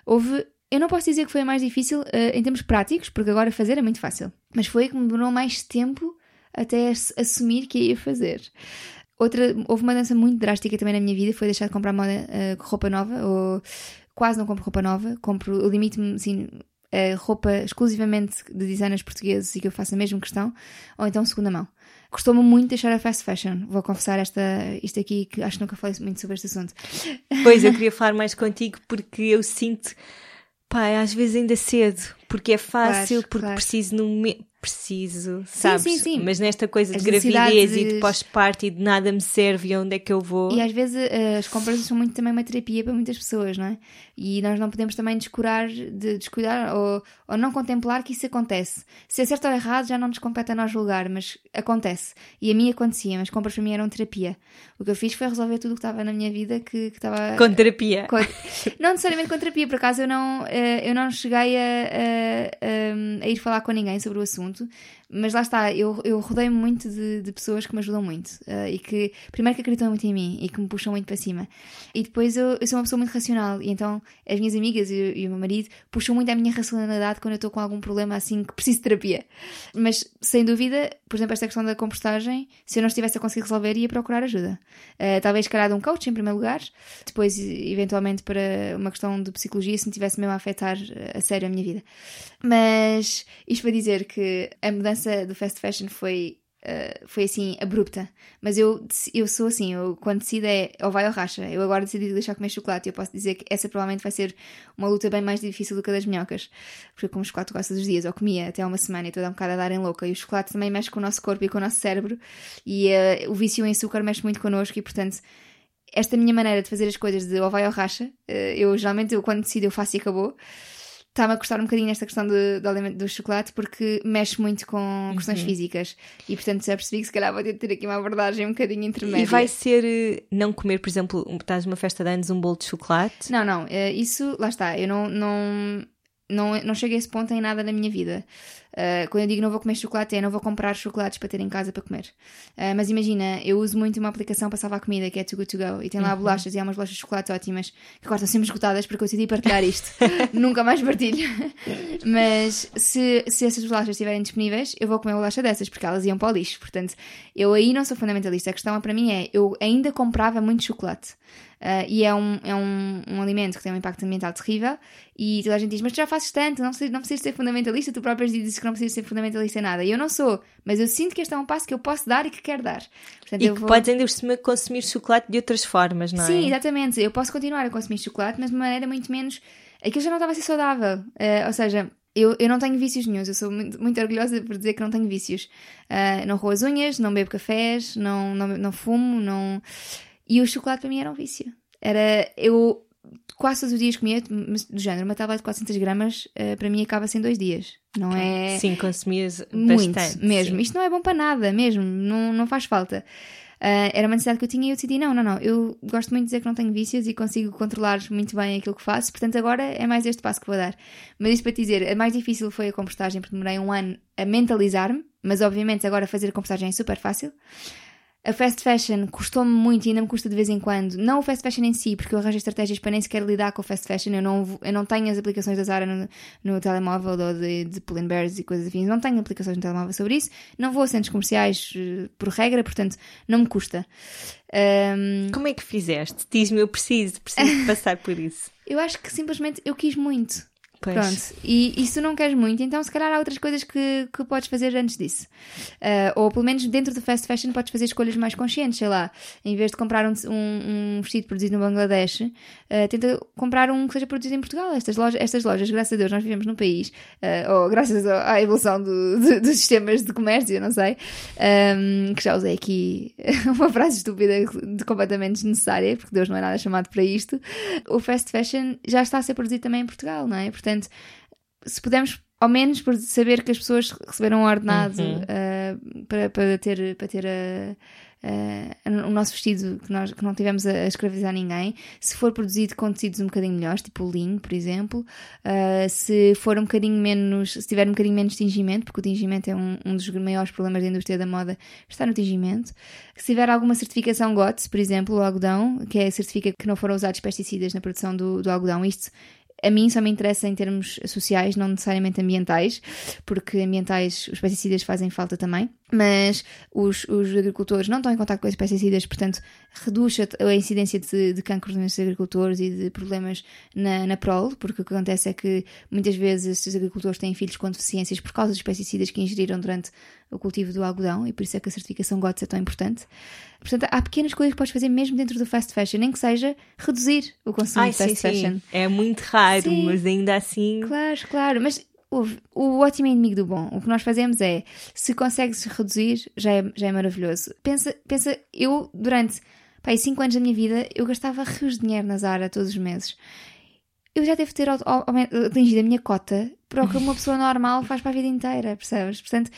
Houve eu não posso dizer que foi a mais difícil uh, em termos práticos, porque agora fazer é muito fácil. Mas foi a que me demorou mais tempo até assumir que ia fazer. Outra, houve uma mudança muito drástica também na minha vida, foi deixar de comprar moda, uh, roupa nova, ou quase não compro roupa nova, compro, limite-me assim, a roupa exclusivamente de designers portugueses e que eu faço a mesma questão, ou então segunda mão. Custou-me muito deixar a fast fashion. Vou confessar esta, isto aqui, que acho que nunca falei muito sobre este assunto. Pois, eu queria falar mais contigo porque eu sinto Pai, às vezes ainda cedo, porque é fácil, claro, porque claro. preciso no preciso, sabes? Sim, sim, sim. Mas nesta coisa as de gravidez e de pós-parto e de nada me serve e onde é que eu vou. E às vezes uh, as compras são muito também uma terapia para muitas pessoas, não é? E nós não podemos também descurar, de descuidar ou, ou não contemplar que isso acontece. Se é certo ou errado, já não nos compete a nós julgar, mas acontece. E a mim acontecia, mas compras para mim eram terapia. O que eu fiz foi resolver tudo o que estava na minha vida que, que estava. Com terapia. Com... não necessariamente com terapia, por acaso eu não, uh, eu não cheguei a, a, a, a ir falar com ninguém sobre o assunto assunto, mas lá está, eu, eu rodei-me muito de, de, pessoas que me ajudam muito uh, e que, primeiro, que acreditam muito em mim e que me puxam muito para cima. E depois eu, eu sou uma pessoa muito racional e então as minhas amigas e, e o meu marido puxam muito a minha racionalidade quando eu estou com algum problema assim que preciso de terapia. Mas, sem dúvida, por exemplo, esta questão da compostagem, se eu não estivesse a conseguir resolver, ia procurar ajuda. Uh, talvez, calhar, de um coach, em primeiro lugar, depois, eventualmente, para uma questão de psicologia, se me tivesse mesmo a afetar a sério a minha vida. Mas, isto para dizer que a mudança do fast fashion foi Uh, foi assim abrupta. Mas eu, eu sou assim, eu, quando decido é ou vai ou racha. Eu agora decidi deixar comer chocolate e eu posso dizer que essa provavelmente vai ser uma luta bem mais difícil do que a das minhocas. Porque eu como chocolate quase todos os dias, ou comia até uma semana e estou a dar um bocado a dar em louca. E o chocolate também mexe com o nosso corpo e com o nosso cérebro. E uh, o vício em açúcar mexe muito connosco e portanto esta minha maneira de fazer as coisas de ou vai ou racha, uh, eu geralmente eu, quando decido eu faço e acabou está-me a custar um bocadinho nesta questão do, do, do chocolate porque mexe muito com uhum. questões físicas e portanto já percebi que se calhar vou ter de ter aqui uma abordagem um bocadinho intermédia. E vai ser eh, não comer, por exemplo, estás numa festa de anos um bolo de chocolate? Não, não, eh, isso lá está, eu não, não, não, não cheguei a esse ponto em nada na minha vida. Uh, quando eu digo não vou comer chocolate, é não vou comprar chocolates para ter em casa para comer. Uh, mas imagina, eu uso muito uma aplicação para salvar comida que é Too Good To Go e tem lá uhum. bolachas e há umas bolachas de chocolate ótimas que agora estão sempre esgotadas porque eu decidi partilhar isto. Nunca mais partilho. mas se, se essas bolachas estiverem disponíveis, eu vou comer uma bolacha dessas porque elas iam para o lixo. Portanto, eu aí não sou fundamentalista. A questão para mim é, eu ainda comprava muito chocolate. Uh, e é, um, é um, um alimento que tem um impacto ambiental terrível. E toda a gente diz: Mas tu já fazes tanto, não precisas, não precisas ser fundamentalista. Tu próprio dizes que não precisas ser fundamentalista em nada. E eu não sou, mas eu sinto que este é um passo que eu posso dar e que quero dar. Portanto, e que vou... podes ainda consumir chocolate de outras formas, não é? Sim, exatamente. Eu posso continuar a consumir chocolate, mas de maneira muito menos. Aquilo já não estava a ser saudável. Uh, ou seja, eu, eu não tenho vícios nenhums, eu sou muito, muito orgulhosa por dizer que não tenho vícios. Uh, não roo as unhas, não bebo cafés, não, não, não fumo, não. E o chocolate para mim era um vício. Era. Eu quase todos os dias comia, do género, uma tábua de 400 gramas, uh, para mim acaba sem dois dias. Não é. Sim, consumias muito bastante. mesmo. Sim. Isto não é bom para nada, mesmo. Não, não faz falta. Uh, era uma necessidade que eu tinha e eu decidi: não, não, não. Eu gosto muito de dizer que não tenho vícios e consigo controlar muito bem aquilo que faço, portanto, agora é mais este passo que vou dar. Mas isso para te dizer: a mais difícil foi a compostagem, porque demorei um ano a mentalizar-me, mas obviamente agora fazer a compostagem é super fácil. A fast fashion custou-me muito e ainda me custa de vez em quando. Não o fast fashion em si, porque eu arranjo estratégias para nem sequer lidar com o fast fashion. Eu não, eu não tenho as aplicações da Zara no, no telemóvel ou de, de Pull Bears e coisas afins. Não tenho aplicações no telemóvel sobre isso. Não vou a centros comerciais uh, por regra, portanto não me custa. Um... Como é que fizeste? Diz-me, eu preciso, preciso passar por isso. Eu acho que simplesmente eu quis muito. Pois. Pronto, e, e se não queres muito, então se calhar há outras coisas que, que podes fazer antes disso. Uh, ou pelo menos dentro do fast fashion podes fazer escolhas mais conscientes, sei lá. Em vez de comprar um, um, um vestido produzido no Bangladesh, uh, tenta comprar um que seja produzido em Portugal. Estas lojas, estas lojas graças a Deus, nós vivemos num país, uh, ou graças à evolução do, do, dos sistemas de comércio, não sei, um, que já usei aqui uma frase estúpida de completamente desnecessária, porque Deus não é nada chamado para isto. O fast fashion já está a ser produzido também em Portugal, não é? Portanto, Portanto, se pudermos ao menos por saber que as pessoas receberam um ordenado uhum. uh, para, para ter, para ter a, uh, o nosso vestido, que, nós, que não tivemos a, a, escravizar ninguém, se for produzido com tecidos um bocadinho melhores, tipo linho, por exemplo, uh, se for um bocadinho menos, se tiver um bocadinho menos tingimento, porque o tingimento é um, um dos maiores problemas da indústria da moda, está no tingimento. Se tiver alguma certificação GOTS, por exemplo, o algodão, que é certifica que não foram usados pesticidas na produção do, do algodão, isto a mim só me interessa em termos sociais, não necessariamente ambientais, porque ambientais os pesticidas fazem falta também. Mas os, os agricultores não estão em contato com esses pesticidas, portanto, reduz a, a incidência de, de cancros nos agricultores e de problemas na, na prole, porque o que acontece é que muitas vezes os agricultores têm filhos com deficiências por causa dos pesticidas que ingeriram durante o cultivo do algodão e por isso é que a certificação GOTS é tão importante. Portanto, há pequenas coisas que podes fazer mesmo dentro do fast fashion, nem que seja reduzir o consumo Ai, de fast sim, fashion. Sim. É muito raro, sim. mas ainda assim. Claro, claro. Mas o, o ótimo é inimigo do bom. O que nós fazemos é, se consegues reduzir, já é, já é maravilhoso. Pensa, pensa, eu durante 5 anos da minha vida, eu gastava rios de dinheiro na Zara todos os meses. Eu já devo ter atingido a minha cota para o que uma pessoa normal faz para a vida inteira, percebes? Portanto,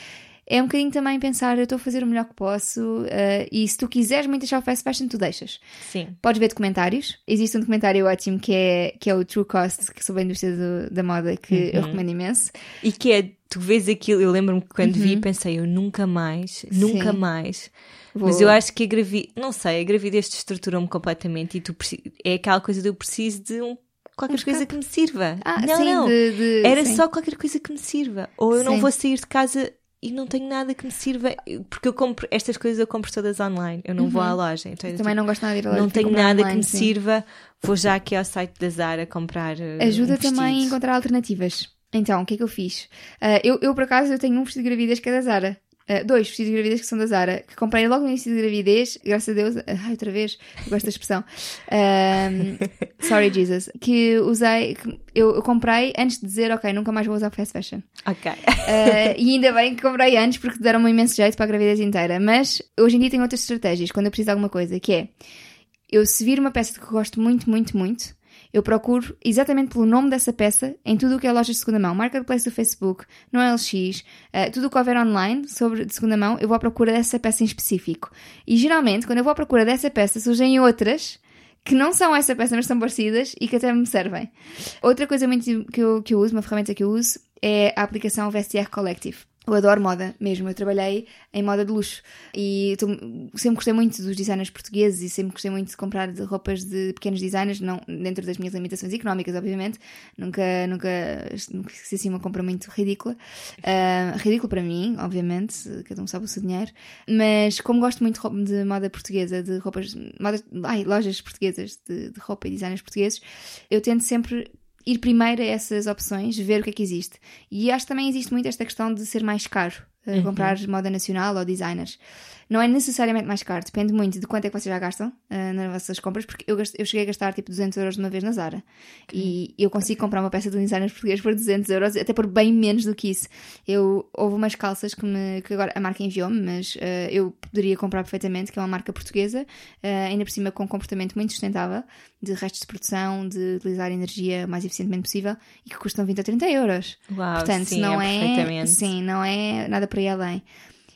é um bocadinho também pensar, eu estou a fazer o melhor que posso uh, e se tu quiseres muito deixar o fast fashion, tu deixas. Sim. Podes ver documentários. Existe um documentário ótimo que é, que é o True Cost, que sobre a indústria do, da moda, que uhum. eu recomendo imenso. E que é, tu vês aquilo, eu lembro-me que quando uhum. vi pensei, eu nunca mais, nunca Sim. mais. Vou... Mas eu acho que a gravidez, não sei, a gravidez te estruturou-me completamente e tu é aquela coisa de eu preciso de um qualquer um coisa que me sirva. Ah, não, sim, não. De, de, Era sim. só qualquer coisa que me sirva. Ou eu sim. não vou sair de casa e não tenho nada que me sirva, porque eu compro estas coisas eu compro todas online, eu não uhum. vou à loja. Então, Também tipo, não gosto nada de ir à loja. Não tenho nada online, que me sim. sirva, vou já aqui ao site da Zara comprar. Uh, Ajuda um também a encontrar alternativas. Então, o que é que eu fiz? Uh, eu, eu, por acaso, eu tenho um vestido de gravidez que é da Zara. Uh, dois vestidos de gravidez que são da Zara, que comprei logo no início de gravidez, graças a Deus, uh, ai, outra vez, eu gosto da expressão. Um, sorry, Jesus. Que usei, que eu, eu, comprei antes de dizer, ok, nunca mais vou usar fast fashion. Ok. Uh, e ainda bem que comprei antes, porque deram um imenso jeito para a gravidez inteira. Mas hoje em dia tenho outras estratégias, quando eu preciso de alguma coisa, que é, eu se vir uma peça que gosto muito, muito, muito, eu procuro exatamente pelo nome dessa peça em tudo o que é lojas de segunda mão, marketplace do Facebook, no LX, uh, tudo o que houver online sobre de segunda mão, eu vou à procura dessa peça em específico. E geralmente, quando eu vou à procura dessa peça, surgem outras que não são essa peça, mas são parecidas e que até me servem. Outra coisa muito que eu, que eu uso, uma ferramenta que eu uso, é a aplicação VSTR Collective. Eu adoro moda mesmo, eu trabalhei em moda de luxo e tô, sempre gostei muito dos designers portugueses e sempre gostei muito de comprar de roupas de pequenos designers, não dentro das minhas limitações económicas, obviamente. Nunca, nunca, nunca se assim uma compra muito ridícula. Uh, para mim, obviamente, cada um sabe o seu dinheiro. Mas como gosto muito de, de moda portuguesa, de roupas, moda, ai, lojas portuguesas de, de roupa e designers portugueses, eu tento sempre ir primeiro a essas opções, ver o que é que existe. E acho que também existe muito esta questão de ser mais caro uh, uhum. comprar moda nacional ou designers. Não é necessariamente mais caro, depende muito de quanto é que vocês já gastam uh, nas vossas compras, porque eu, gasto, eu cheguei a gastar tipo 200 euros de uma vez na Zara okay. e eu consigo comprar uma peça de um designer português por 200 euros, até por bem menos do que isso. Eu, houve umas calças que, me, que agora a marca enviou-me, mas uh, eu poderia comprar perfeitamente, que é uma marca portuguesa, uh, ainda por cima com um comportamento muito sustentável, de restos de produção, de utilizar energia o mais eficientemente possível e que custam 20 a 30 euros. Uau, Portanto, sim, não é, é, sim, não é nada para ir além.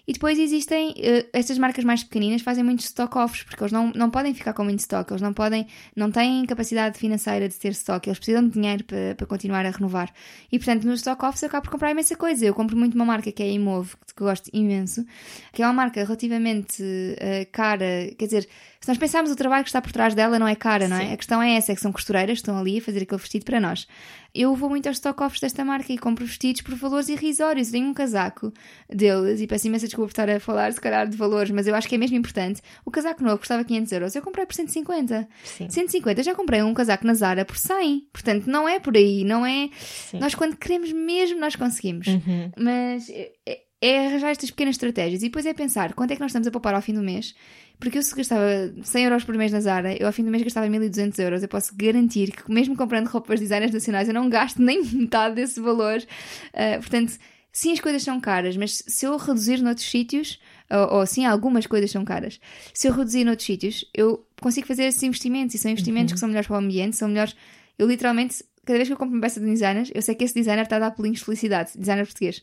E depois existem, uh, estas marcas mais pequeninas fazem muitos stock-offs, porque eles não, não podem ficar com muito stock, eles não podem, não têm capacidade financeira de ter stock, eles precisam de dinheiro para, para continuar a renovar. E portanto, nos stock-offs eu acabo por comprar imensa coisa. Eu compro muito uma marca que é a Imove, que gosto imenso, que é uma marca relativamente uh, cara, quer dizer, se nós pensarmos o trabalho que está por trás dela, não é cara, não é? Sim. A questão é essa, é que são costureiras, estão ali a fazer aquele vestido para nós. Eu vou muito aos stock-offs desta marca e compro vestidos por valores irrisórios. Tenho um casaco deles, e peço imensa desculpa por estar a falar, se calhar, de valores, mas eu acho que é mesmo importante. O casaco novo custava 500 euros, eu comprei por 150. Sim. 150, já comprei um casaco na Zara por 100. Portanto, não é por aí, não é... Sim. Nós, quando queremos mesmo, nós conseguimos. Uhum. Mas... É, é arranjar estas pequenas estratégias e depois é pensar quanto é que nós estamos a poupar ao fim do mês. Porque eu se gastava 100 euros por mês na Zara, eu ao fim do mês gastava 1200 euros. Eu posso garantir que mesmo comprando roupas de designers nacionais eu não gasto nem metade desse valor. Uh, portanto, sim, as coisas são caras, mas se eu reduzir noutros sítios, ou, ou sim, algumas coisas são caras, se eu reduzir noutros sítios, eu consigo fazer esses investimentos e são investimentos uhum. que são melhores para o ambiente, são melhores. Eu literalmente, cada vez que eu compro uma peça de designers, eu sei que esse designer está a dar pulinhos de felicidade, designer português.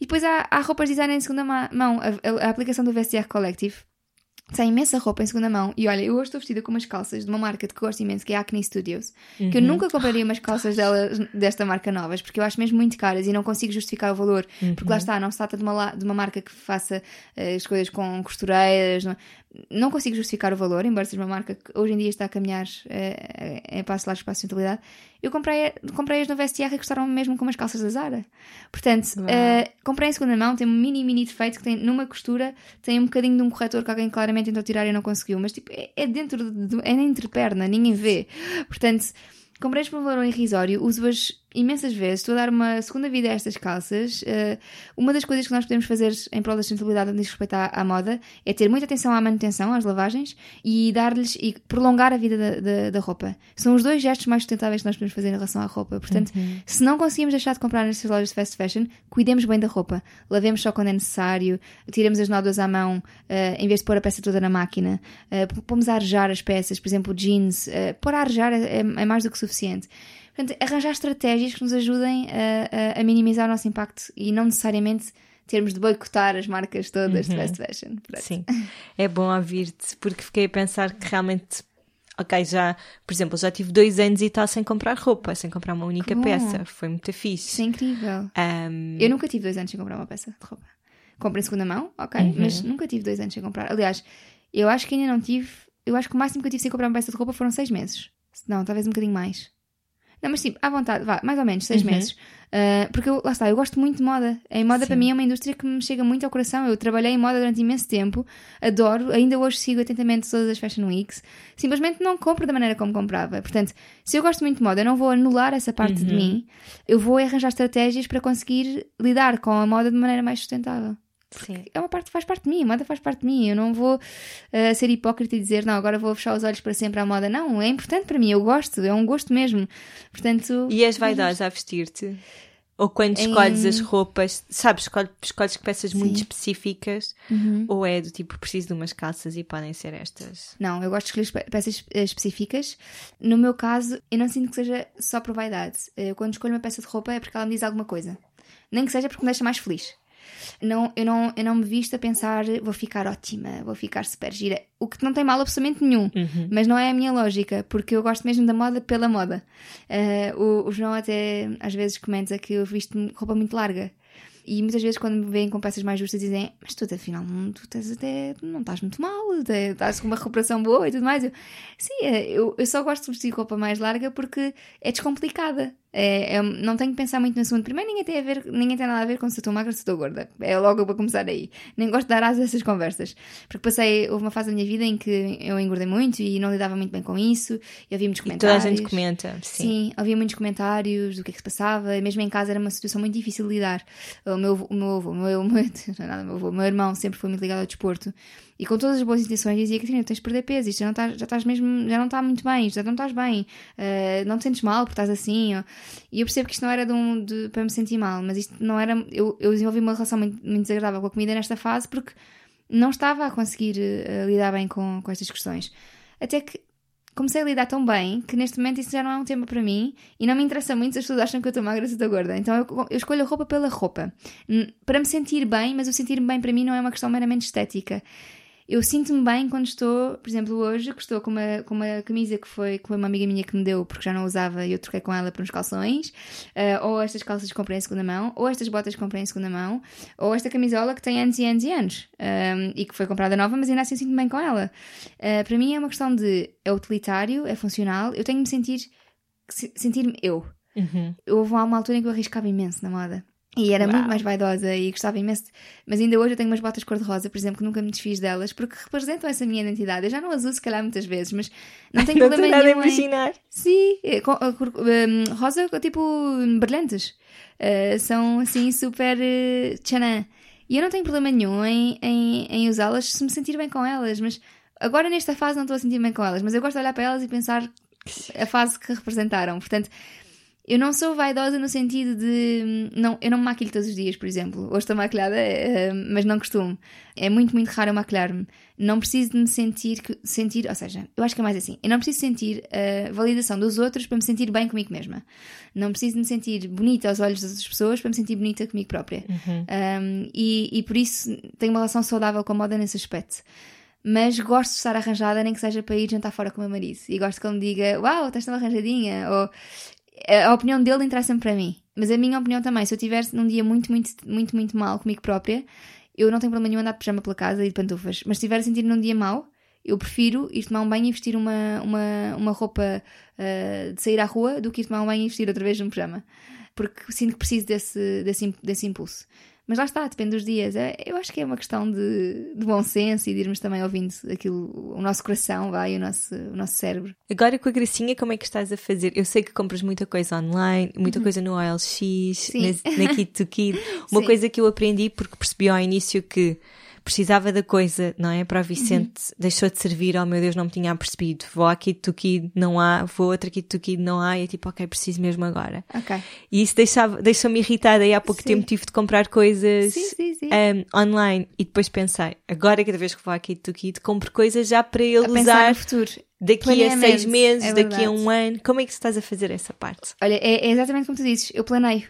E depois há, há roupas de em segunda mão. A, a, a aplicação do VSTR Collective tem imensa roupa em segunda mão. E olha, eu hoje estou vestida com umas calças de uma marca que gosto imenso, que é a Acne Studios. Uhum. Que eu nunca compraria umas calças dela, desta marca novas, porque eu acho mesmo muito caras e não consigo justificar o valor. Uhum. Porque lá está, não se trata de uma, de uma marca que faça uh, as coisas com costureiras. Não, não, consigo justificar o valor, embora seja uma marca que hoje em dia está a caminhar uh, em passo largo espaço de sustentabilidade. Eu comprei, comprei as no VSTR que custaram mesmo como as calças da Zara. Portanto, uh, comprei em segunda mão, tem um mini, mini defeito que tem numa costura, tem um bocadinho de um corretor que alguém claramente tentou tirar e não conseguiu, mas tipo, é, é dentro, de, é na entreperna, ninguém vê. Portanto, comprei-as por um valor irrisório, uso-as imensas vezes, estou a dar uma segunda vida a estas calças. Uh, uma das coisas que nós podemos fazer em prol da sustentabilidade no que diz respeito à, à, moda é ter muita atenção à manutenção, às lavagens e dar-lhes e prolongar a vida da, da, da, roupa. São os dois gestos mais sustentáveis que nós podemos fazer em relação à roupa. Portanto, uhum. se não conseguimos deixar de comprar nestas lojas de fast fashion, cuidemos bem da roupa. Lavemos só quando é necessário, tiremos as nódoas à mão uh, em vez de pôr a peça toda na máquina. Uh, pomos a arejar as peças, por exemplo, jeans. Uh, pôr a arejar é, é mais do que suficiente. Portanto, arranjar estratégias que nos ajudem a, a, a, minimizar o nosso impacto e não necessariamente termos de boicotar as marcas todas de Uhum. fast fashion. Pronto. Sim, é bom ouvir-te, porque fiquei a pensar que realmente, ok, já, por exemplo, já tive dois anos e está sem comprar roupa, sem comprar uma única peça, foi muito fixe. Isso é incrível. Ahm, Eu nunca tive dois anos sem comprar uma peça de roupa. Compro em segunda mão, ok, Uhum. mas nunca tive dois anos sem comprar. Aliás, eu acho que ainda não tive. Eu acho que o máximo que eu tive sem comprar uma peça de roupa foram seis meses. Não, talvez um bocadinho mais. Não, mas tipo, à vontade, vá, mais ou menos, seis Uhum. meses. Ah, porque eu, lá está, eu gosto muito de moda. A moda Sim. para mim é uma indústria que me chega muito ao coração. Eu trabalhei em moda durante imenso tempo, adoro, ainda hoje sigo atentamente todas as Fashion Weeks. Simplesmente não compro da maneira como comprava. Portanto, se eu gosto muito de moda, eu não vou anular essa parte de Uhum. mim. Eu vou arranjar estratégias para conseguir lidar com a moda de maneira mais sustentável sim. é uma parte faz parte de mim, a moda faz parte de mim. Eu não vou eh, ser hipócrita e dizer, não, agora vou fechar os olhos para sempre à moda. Não, é importante para mim, eu gosto, é um gosto mesmo. Portanto, E és vaidosa a vestir-te? Ou quando Em- escolhes as roupas, sabes, escolhes, escolhes peças muito Sim. específicas? Uhum. Ou é do tipo, preciso de umas calças e podem ser estas? Não, eu gosto de escolher pe- peças eh, específicas. No meu caso, eu não sinto que seja só por vaidade. Eu, quando escolho uma peça de roupa é porque ela me diz alguma coisa. Nem que seja porque me deixa mais feliz. Não, eu, não, eu não me visto a pensar, vou ficar ótima, vou ficar super gira. O que não tem mal absolutamente nenhum. Uhum. Mas não é a minha lógica, porque eu gosto mesmo da moda pela moda. Eh, o, o João até às vezes comenta que eu visto roupa muito larga. E muitas vezes quando me veem com peças mais justas dizem mas tu afinal não, tu tens até, não estás muito mal, estás com uma recuperação boa e tudo mais. Eu, Sim, é, eu, eu só gosto de vestir roupa mais larga porque é descomplicada. É, é- não tenho que pensar muito no assunto. Primeiro, ninguém tem, a ver, ninguém tem nada a ver com se eu estou magra ou se estou gorda. É logo para começar aí. Nem gosto de dar asas a essas conversas. Porque passei, houve uma fase da minha vida em que eu engordei muito e não lidava muito bem com isso. E havia muitos E toda a comentários. gente comenta, sim. Sim, havia muitos comentários do que é que se passava, e mesmo em casa era uma situação muito difícil de lidar. O meu, o meu avô, o meu, o meu, é nada, o meu, avô, o meu irmão sempre foi muito ligado ao desporto e com todas as boas intenções dizia: Catarina, tens de perder peso, isto já não estás, já estás mesmo, já não está muito bem, já não estás bem, eh, não te sentes mal porque estás assim. ó. E eu percebo que isto não era de um, de- para me sentir mal, mas isto não era. Eu, eu desenvolvi uma relação muito, muito desagradável com a comida nesta fase porque não estava a conseguir eh, lidar bem com, com estas questões. Até que comecei a lidar tão bem que neste momento isso já não é um tema para mim e não me interessa muito se as pessoas acham que eu estou magra ou estou gorda. Então eu, eu escolho a roupa pela roupa. Para me sentir bem, mas o sentir-me bem para mim não é uma questão meramente estética. Eu sinto-me bem quando estou, por exemplo, hoje, que estou com uma, com uma camisa que foi, foi uma amiga minha que me deu porque já não usava e eu troquei com ela por uns calções, eh, ou estas calças que comprei em segunda mão, ou estas botas que comprei em segunda mão, ou esta camisola que tem anos e anos e anos um, e que foi comprada nova, mas ainda assim sinto-me bem com ela. Uh, para mim é uma questão de é utilitário, é funcional, eu tenho de me sentir se- sentir-me eu. Uhum. Houve uma altura em que eu arriscava imenso na moda. E era Uau. muito mais vaidosa e gostava imenso. Mas ainda hoje eu tenho umas botas cor-de-rosa, por exemplo, que nunca me desfiz delas, porque representam essa minha identidade. Eu já não as uso, se calhar, muitas vezes, mas não tenho Não problema nenhum em... imaginar. Sim, é, co- a cor- um, rosa, tipo, brilhantes. Uh, são assim super uh, tchanã. E eu não tenho problema nenhum em, em, em usá-las se me sentir bem com elas, mas agora nesta fase não estou a sentir bem com elas, mas eu gosto de olhar para elas e pensar a fase que representaram. Portanto, eu não sou vaidosa no sentido de. Não, eu não me maquilho todos os dias, por exemplo. Hoje estou maquilhada, eh, mas não costumo. É muito, muito raro eu maquilhar-me. Não preciso de me sentir, sentir. Ou seja, eu acho que é mais assim. Eu não preciso sentir a validação dos outros para me sentir bem comigo mesma. Não preciso de me sentir bonita aos olhos das outras pessoas para me sentir bonita comigo própria. Um, e, e por isso tenho uma relação saudável com a moda nesse aspecto. Mas gosto de estar arranjada, nem que seja para ir jantar fora com o meu marido. E gosto que ele me diga: Uau, estás tão arranjadinha. Ou a opinião dele interessa-me para mim. Mas a minha opinião também, se eu tivesse num dia muito, muito, muito, muito mal comigo própria, eu não tenho problema nenhum andar de pijama pela casa e de pantufas. Mas se estiver a sentir num dia mau, eu prefiro ir tomar um banho e vestir uma, uma, uma roupa ah, de sair à rua do que ir tomar um banho e vestir outra vez um pijama. Porque sinto que preciso desse, desse, desse impulso. Mas lá está, depende dos dias. É- Eu acho que é uma questão de, de bom senso e de irmos também ouvindo aquilo, o nosso coração, vai, o nosso, o nosso cérebro. Agora com a gracinha, como é que estás a fazer? Eu sei que compras muita coisa online, muita coisa no OLX, Sim. na, na Kit to Kid. Uma Sim. coisa que eu aprendi porque percebi ao início que precisava da coisa, não é? Para o Vicente deixou de servir, oh meu Deus, não me tinha percebido. Vou Kit to Kid, não há, vou outra Kit to Kid, não há, e é tipo, ok, preciso mesmo agora. Ok. E isso deixava- deixou-me irritada e há pouco Sim. tempo tive de comprar coisas Sim, sim, um, online e depois pensei, agora cada vez que vou Kit to Kid compro coisas já para ele a usar no futuro. daqui a seis meses, é daqui a um ano. Como é que estás a fazer essa parte? Olha, é, é exatamente como tu dizes, eu planeio.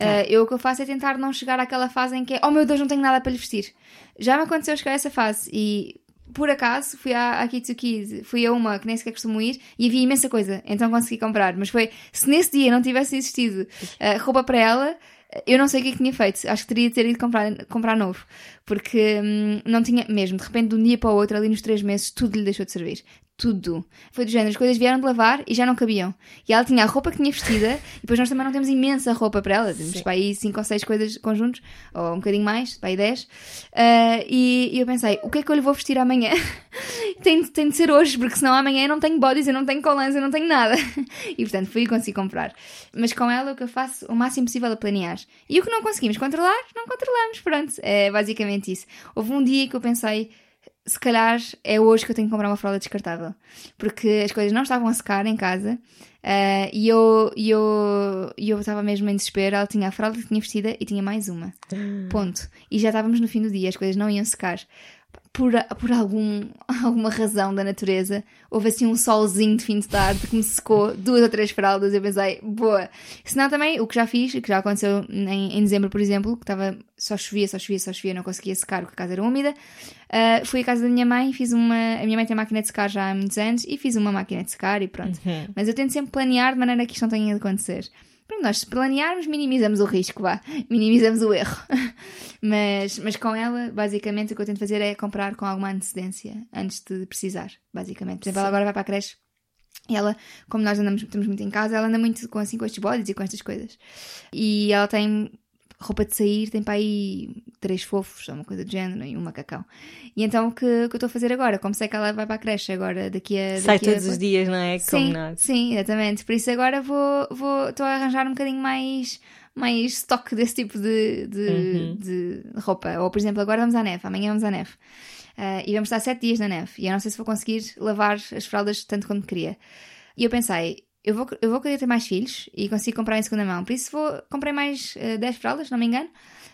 Uh, eu o que eu faço é tentar não chegar àquela fase em que é, oh meu Deus, não tenho nada para lhe vestir. Já me aconteceu chegar a essa fase e por acaso fui à, à Kitsuki, fui a uma que nem sequer costumo ir e havia imensa coisa, então consegui comprar. Mas foi, se nesse dia não tivesse existido uh, roupa para ela, eu não sei o que é que tinha feito. Acho que teria de ter ido comprar, comprar novo. Porque hum, não tinha, mesmo, de repente, de um dia para o outro, ali nos três meses, tudo lhe deixou de servir tudo. Foi do género, as coisas vieram de lavar e já não cabiam. E ela tinha a roupa que tinha vestida, e depois nós também não temos imensa roupa para ela. Temos para aí 5 ou 6 coisas conjuntos, ou um bocadinho mais, para aí 10. Uh, e, e, eu pensei, o que é que eu lhe vou vestir amanhã? tem, tem de ser hoje, porque senão amanhã eu não tenho bodies, eu não tenho colãs, eu não tenho nada. e portanto fui e consegui comprar. Mas com ela o que eu faço o máximo possível a planear. E o que não conseguimos controlar, não controlamos. Pronto, é basicamente isso. Houve um dia que eu pensei se calhar é hoje que eu tenho que comprar uma fralda descartável. Porque as coisas não estavam a secar em casa uh, e eu eu, eu estava mesmo em desespero. Ela tinha a fralda que tinha vestida e tinha mais uma. Ponto. E já estávamos no fim do dia, as coisas não iam secar por, por algum, alguma razão da natureza, houve assim um solzinho de fim de tarde que me secou duas ou três fraldas. Eu pensei, boa. Senão também, o que já fiz, que já aconteceu em, em dezembro, por exemplo, que estava só chovia, só chovia, só chovia, não conseguia secar porque a casa era úmida. Uh, fui à casa da minha mãe, fiz uma. A minha mãe tem máquina de secar já há muitos anos e fiz uma máquina de secar e pronto. Uhum. Mas eu tento sempre planear de maneira que isto não tenha de acontecer. Para nós, se planearmos, minimizamos o risco, vá. Minimizamos o erro. mas, mas com ela, basicamente, o que eu tento fazer é comprar com alguma antecedência antes de precisar, basicamente. Por exemplo, ela agora vai para a creche. E ela, como nós andamos, estamos muito em casa, ela anda muito com, assim, com estes bodies e com estas coisas. E ela tem roupa de sair tem para aí três fofos, ou uma coisa do género, e um macacão. E então o que, que eu estou a fazer agora? Como sei que ela vai para a creche agora, daqui a. Sai daqui todos a... os dias, não é? Sim, sim, exatamente. Por isso agora vou, vou, estou a arranjar um bocadinho mais mais estoque desse tipo de, de, uhum. de, roupa. Ou, por exemplo, agora vamos à neve, amanhã vamos à neve. Uh, e vamos estar sete dias na neve. E eu não sei se vou conseguir lavar as fraldas tanto quanto queria. E eu pensei, eu vou, eu vou querer ter mais filhos e consigo comprar em segunda mão. Por isso vou, comprei mais uh, eh, 10 fraldas, não me engano.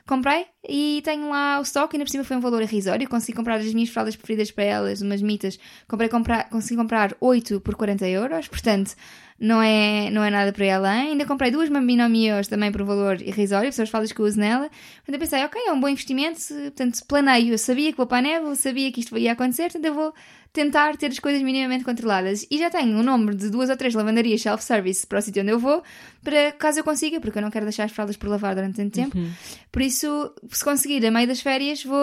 Comprei e tenho lá o stock, ainda por cima foi um valor irrisório. Consegui comprar as minhas fraldas preferidas para elas, umas mitas. Comprei, comprar, consegui comprar 8 por 40 euros, portanto não é, não é nada para ela. Ainda comprei duas Maminomios também por um valor irrisório, são as fraldas que eu uso nela. Eu pensei, ok, é um bom investimento, portanto planeio. Eu sabia que vou para a neve, eu sabia que isto ia acontecer, portanto eu vou tentar ter as coisas minimamente controladas. E já tenho um número de duas ou três lavanderias self-service para o sítio onde eu vou, para caso eu consiga, porque eu não quero deixar as fraldas por lavar durante tanto tempo. Uhum. Por isso, se conseguir, a meio das férias, vou,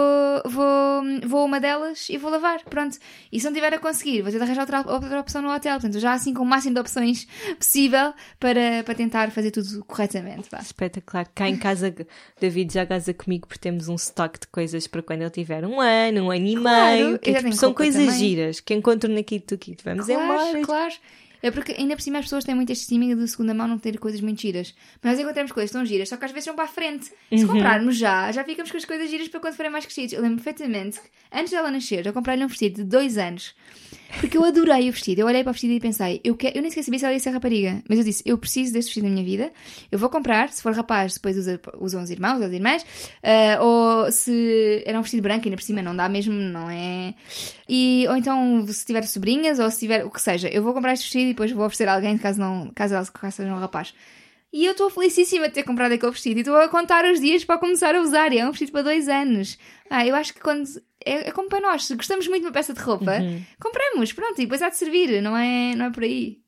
vou, vou a uma delas e vou lavar. Pronto. E se não tiver a conseguir, vou tentar arranjar outra, outra opção no hotel. Portanto, já assim com o máximo de opções possível para, para tentar fazer tudo corretamente. Vá. Espetacular. Cá em casa, David já casa comigo porque temos um estoque de coisas para quando ele tiver um ano, um ano e claro, meio. Que, tipo, são coisas também. giras que encontro na Kit. Vamos claro, embora. Claro, é porque ainda por cima as pessoas têm muito este estímulo de segunda mão não ter coisas muito giras. Mas nós encontramos coisas tão giras, só que às vezes vão para a frente. Se uhum. comprarmos já, já ficamos com as coisas giras para quando forem mais crescidos. Eu lembro perfeitamente que antes dela nascer, eu comprei-lhe um vestido de dois anos. Porque eu adorei o vestido. Eu olhei para o vestido e pensei, eu, quero... eu nem sequer sabia se ela ia ser rapariga. Mas eu disse, eu preciso deste vestido na minha vida. Eu vou comprar. Se for rapaz, depois usa, usam os irmãos as irmãs. Uh, ou se era um vestido branco, ainda por cima não dá mesmo, não é? E, ou então, se tiver sobrinhas ou se tiver o que seja, eu vou comprar este vestido e depois vou oferecer a alguém caso, não, caso ela seja um rapaz. E eu estou felicíssima de ter comprado aquele vestido e estou a contar os dias para começar a usar. E é um vestido para dois anos. Ah, eu acho que quando. É, é como para nós, se gostamos muito de uma peça de roupa, uhum. compramos, pronto, e depois há de servir, não é, não é por aí.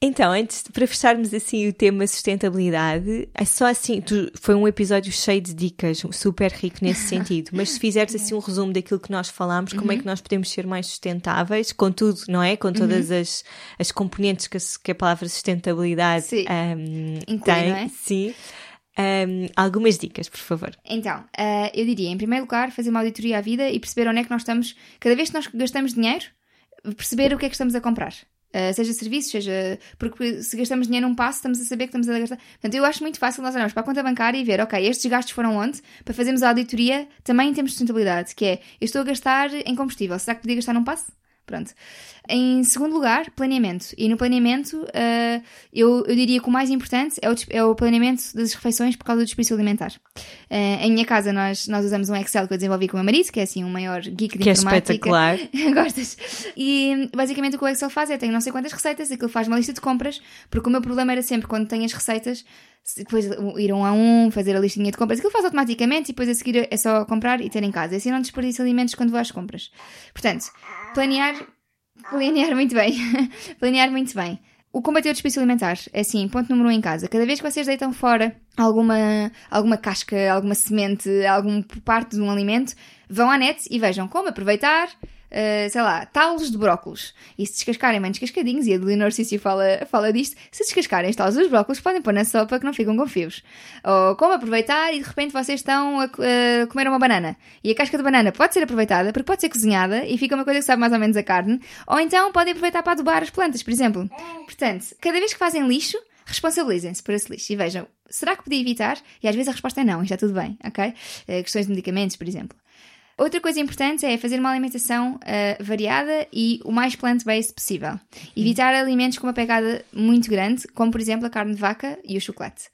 Então, antes para fecharmos assim o tema sustentabilidade, é só assim, tu, foi um episódio cheio de dicas, super rico nesse sentido, mas se fizeres assim um resumo daquilo que nós falámos, como é que uhum. nós podemos ser mais sustentáveis, com tudo, não é? Com todas uhum. as, as componentes que a, que a palavra sustentabilidade sim. Um, Inclui, tem, é? sim. Um, algumas dicas, por favor. Então, uh, eu diria, em primeiro lugar, fazer uma auditoria à vida e perceber onde é que nós estamos, cada vez que nós gastamos dinheiro, perceber o que é que estamos a comprar. Uh, seja serviços, seja. Porque se gastamos dinheiro num passo, estamos a saber que estamos a gastar. Portanto, eu acho muito fácil nós olharmos para a conta bancária e ver, ok, estes gastos foram onde? Para fazermos a auditoria também em termos de sustentabilidade, que é, eu estou a gastar em combustível, será que podia gastar num passo? Pronto. Em segundo lugar, planeamento. E no planeamento, uh, eu, eu diria que o mais importante é o, é o planeamento das refeições por causa do desperdício alimentar. Uh, em minha casa, nós, nós usamos um Excel que eu desenvolvi com o meu marido, que é assim, o um maior geek de que é informática. Que é espetacular. Gostas? E basicamente o que o Excel faz é, tem não sei quantas receitas, aquilo faz uma lista de compras, porque o meu problema era sempre, quando tenho as receitas, depois ir um a um, fazer a listinha de compras. Aquilo faz automaticamente e depois a seguir é só comprar e ter em casa. Assim não desperdiça alimentos quando vou às compras. Portanto, planear, planear muito bem. planear muito bem. O combater o desperdício alimentar é assim, ponto número um em casa. Cada vez que vocês deitam fora alguma, alguma casca, alguma semente, alguma parte de um alimento, vão à net e vejam como aproveitar uh, sei lá, talos de brócolos. E se descascarem bem descascadinhos, e a Leonor Cício fala, fala disto, se descascarem os talos dos brócolos, podem pôr na sopa que não ficam com fios. Ou como aproveitar e de repente vocês estão a, a comer uma banana. E a casca de banana pode ser aproveitada, porque pode ser cozinhada e fica uma coisa que sabe mais ou menos a carne. Ou então podem aproveitar para adubar as plantas, por exemplo. Portanto, cada vez que fazem lixo, responsabilizem-se por esse lixo e vejam, será que podia evitar? E às vezes a resposta é não, está tudo bem, ok? Uh, questões de medicamentos, por exemplo. Outra coisa importante é fazer uma alimentação uh, variada e o mais plant-based possível. Evitar alimentos com uma pegada muito grande, como por exemplo a carne de vaca e o chocolate.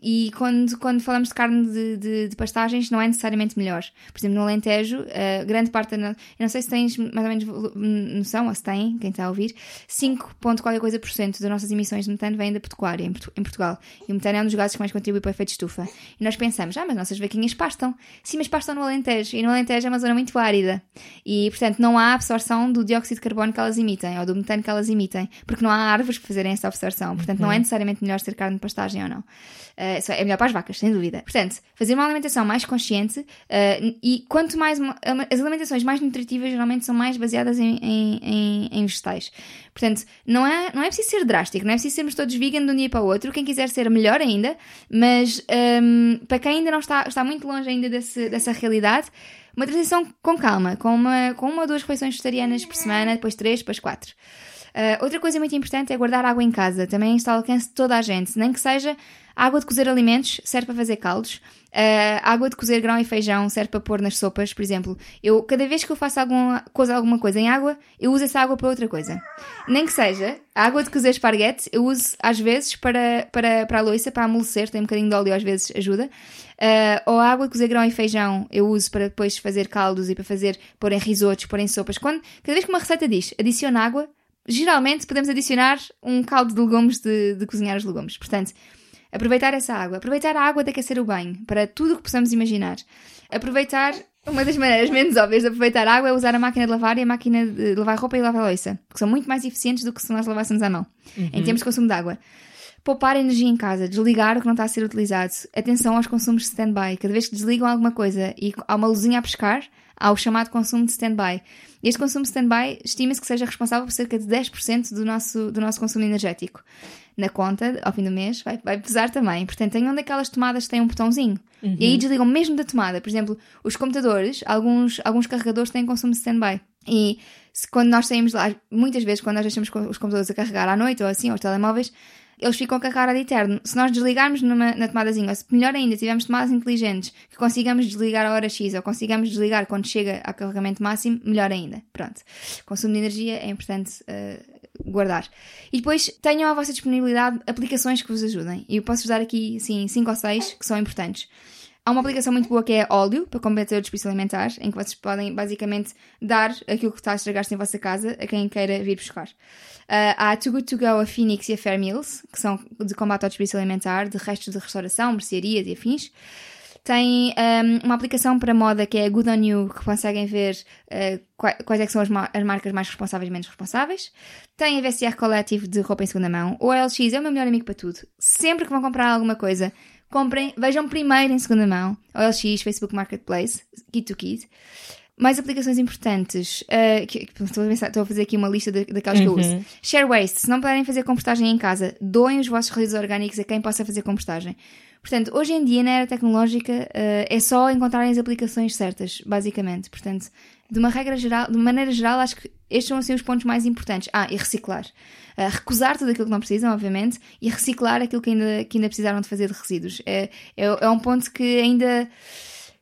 E quando, quando falamos de carne de, de, de pastagens, não é necessariamente melhor. Por exemplo, no Alentejo, uh, grande parte da. Eu não sei se tens mais ou menos noção, ou se tem, quem está a ouvir, 5 ponto qualquer coisa por cento das nossas emissões de metano vêm da pecuária em, em Portugal. E o metano é um dos gases que mais contribui para o efeito estufa. E nós pensamos, ah, mas nossas vaquinhas pastam. Sim, mas pastam no Alentejo. E no Alentejo é uma zona muito árida e, portanto, não há absorção do dióxido de carbono que elas emitem ou do metano que elas emitem, porque não há árvores para fazerem essa absorção. Portanto, não é uhum. necessariamente melhor ser carne de pastagem ou não. Uh, é melhor para as vacas, sem dúvida. Portanto, fazer uma alimentação mais consciente uh, e quanto mais. As alimentações mais nutritivas geralmente são mais baseadas em, em, em, em vegetais. Portanto, não é, não é preciso ser drástico, não é preciso sermos todos vegan de um dia para o outro. Quem quiser ser melhor ainda, mas um, ehm, para quem ainda não está, está muito longe ainda desse, dessa realidade, uma transição com calma, com uma, com uma ou duas refeições vegetarianas por semana, depois três, depois quatro. Uh, outra coisa muito importante é guardar água em casa. Também está ao alcance de toda a gente. Nem que seja água de cozer alimentos, serve para fazer caldos. Uh, água de cozer grão e feijão serve para pôr nas sopas, por exemplo. Eu, cada vez que eu faço alguma coisa, alguma coisa em água, eu uso essa água para outra coisa. Nem que seja água de cozer esparguete, eu uso às vezes para, para, para a louça, para amolecer, tem um bocadinho de óleo às vezes ajuda. Uh, ou água de cozer grão e feijão eu uso para depois fazer caldos e para fazer, pôr em risotos, pôr em sopas. Quando, cada vez que uma receita diz adiciona água, geralmente podemos adicionar um caldo de legumes de, de cozinhar os legumes. Portanto, aproveitar essa água, aproveitar a água de aquecer o banho, para tudo o que possamos imaginar. Aproveitar, uma das maneiras menos óbvias de aproveitar a água é usar a máquina de lavar e a máquina de lavar roupa e lavar louça, que são muito mais eficientes do que se nós lavássemos à mão, uhum. em termos de consumo de água. Poupar energia em casa, desligar o que não está a ser utilizado. Atenção aos consumos de stand-by. Cada vez que desligam alguma coisa e há uma luzinha a pescar, há o chamado consumo de stand-by. Este consumo de stand-by estima-se que seja responsável por cerca de 10% do nosso, do nosso consumo energético. Na conta, ao fim do mês, vai, vai pesar também. Portanto, tenham daquelas tomadas que têm um botãozinho. Uhum. E aí desligam mesmo da tomada. Por exemplo, os computadores, alguns, alguns carregadores têm consumo de stand-by. E se, quando nós saímos lá, muitas vezes, quando nós deixamos os computadores a carregar à noite ou assim, ou os telemóveis, eles ficam com a cara de eterno. Se nós desligarmos numa, na tomadazinha, ou se melhor ainda, tivermos tomadas inteligentes que consigamos desligar a hora X ou consigamos desligar quando chega ao carregamento máximo, melhor ainda. Pronto. Consumo de energia é importante uh, guardar. E depois tenham à vossa disponibilidade aplicações que vos ajudem. Eu posso-vos dar aqui, assim, 5 ou 6 que são importantes. Há uma aplicação muito boa que é óleo, para combater o desperdício alimentar, em que vocês podem basicamente dar aquilo que está a estragar-se em vossa casa a quem queira vir buscar. Uh, há a Too Good To Go, a Phoenix e a Fair Meals, que são de combate ao desperdício alimentar, de restos de restauração, mercearias e afins. Tem um, uma aplicação para moda que é a Good On You, que conseguem ver uh, quais é são as, as, marcas mais responsáveis e menos responsáveis. Tem a VCR Collective de roupa em segunda mão. O OLX é o meu melhor amigo para tudo. Sempre que vão comprar alguma coisa, comprem, vejam primeiro em segunda mão, OLX, Facebook Marketplace, Kit to Kit. Mais aplicações importantes, uh, que, estou, a pensar, estou, a fazer aqui uma lista daquelas uhum. que eu uso. Uhum. Share Waste, se não puderem fazer compostagem em casa, doem os vossos resíduos orgânicos a quem possa fazer compostagem. Portanto, hoje em dia, na era tecnológica, uh, é só encontrarem as aplicações certas, basicamente. Portanto, de uma regra geral, de maneira geral, acho que estes são assim os pontos mais importantes. Ah, e reciclar. Uh, recusar tudo aquilo que não precisam, obviamente, e reciclar aquilo que ainda, que ainda precisaram de fazer de resíduos. É, é, é um ponto que ainda.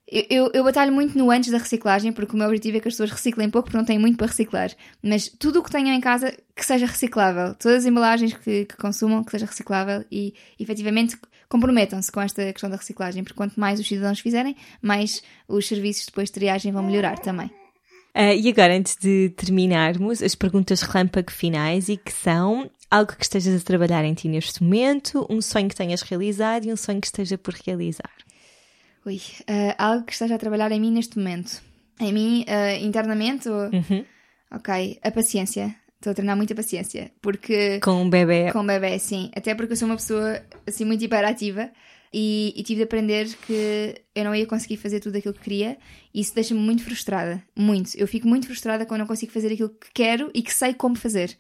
Eu, eu, eu, batalho muito no antes da reciclagem, porque o meu objetivo é que as pessoas reciclem pouco, porque não têm muito para reciclar. Mas tudo o que tenham em casa que seja reciclável. Todas as embalagens que, que consumam, que seja reciclável e efetivamente comprometam-se com esta questão da reciclagem, porque quanto mais os cidadãos fizerem, mais os serviços depois de triagem vão melhorar também. Uh, e agora, antes de terminarmos, as perguntas relâmpago finais e que são algo que estejas a trabalhar em ti neste momento, um sonho que tenhas realizado e um sonho que esteja por realizar. Ui, uh, algo que esteja a trabalhar em mim neste momento. Em mim, uh, internamente? Ou... Uhum. Ok, a paciência. Estou a treinar muita paciência. Porque. Com um bebê. Com um bebê, sim. Até porque eu sou uma pessoa assim muito hiperativa e, e tive de aprender que eu não ia conseguir fazer tudo aquilo que queria e isso deixa-me muito frustrada. Muito. Eu fico muito frustrada quando não consigo fazer aquilo que quero e que sei como fazer.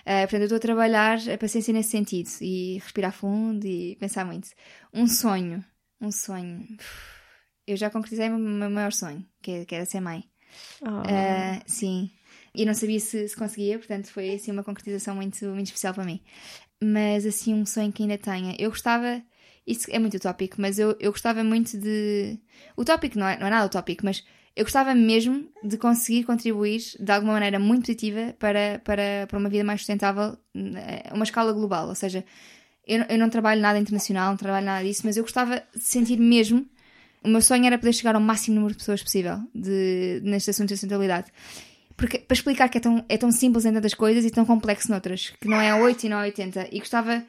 Uh, portanto, eu estou a trabalhar a paciência nesse sentido e respirar fundo e pensar muito. Um sonho. Um sonho. Eu já concretizei o meu maior sonho, que, é, que era ser mãe. Oh. Uh, sim. E não sabia se, se, conseguia, portanto foi assim uma concretização muito, muito especial para mim. Mas assim, um sonho que ainda tenha. Eu gostava isso é muito utópico, mas eu, eu gostava muito de. Utópico não é, não é nada utópico, mas eu gostava mesmo de conseguir contribuir de alguma maneira muito positiva para, para, para uma vida mais sustentável a uma escala global. Ou seja, eu, eu não trabalho nada internacional, não trabalho nada disso, mas eu gostava de sentir mesmo. O meu sonho era poder chegar ao máximo número de pessoas possível de, neste assunto de sustentabilidade. Porque, para explicar que é tão, é tão simples em tantas coisas e tão complexo noutras, que não é a 8 e não é 80. E gostava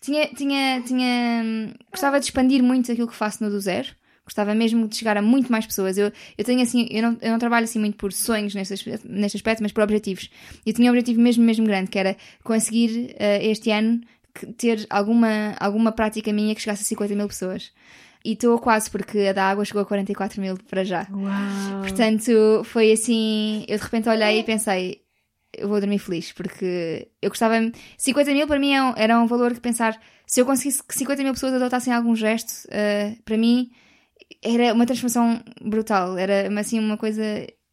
tinha, tinha, tinha. Gostava de expandir muito aquilo que faço no do zero. Gostava mesmo de chegar a muito mais pessoas. Eu, eu tenho assim, eu não, eu não trabalho assim muito por sonhos neste, neste aspecto, mas por objetivos. Eu tinha um objetivo mesmo, mesmo grande, que era conseguir uh, este ano ter alguma, alguma prática minha que chegasse a 50 mil pessoas. E estou quase, porque a da água chegou a 44 mil para já. Uau. Portanto, foi assim, eu de repente olhei e pensei, eu vou dormir feliz, porque eu gostava. 50 mil para mim é era um valor que pensar, se eu conseguisse que 50 mil pessoas adotassem algum gesto, uh, para mim era uma transformação brutal. Era assim uma coisa.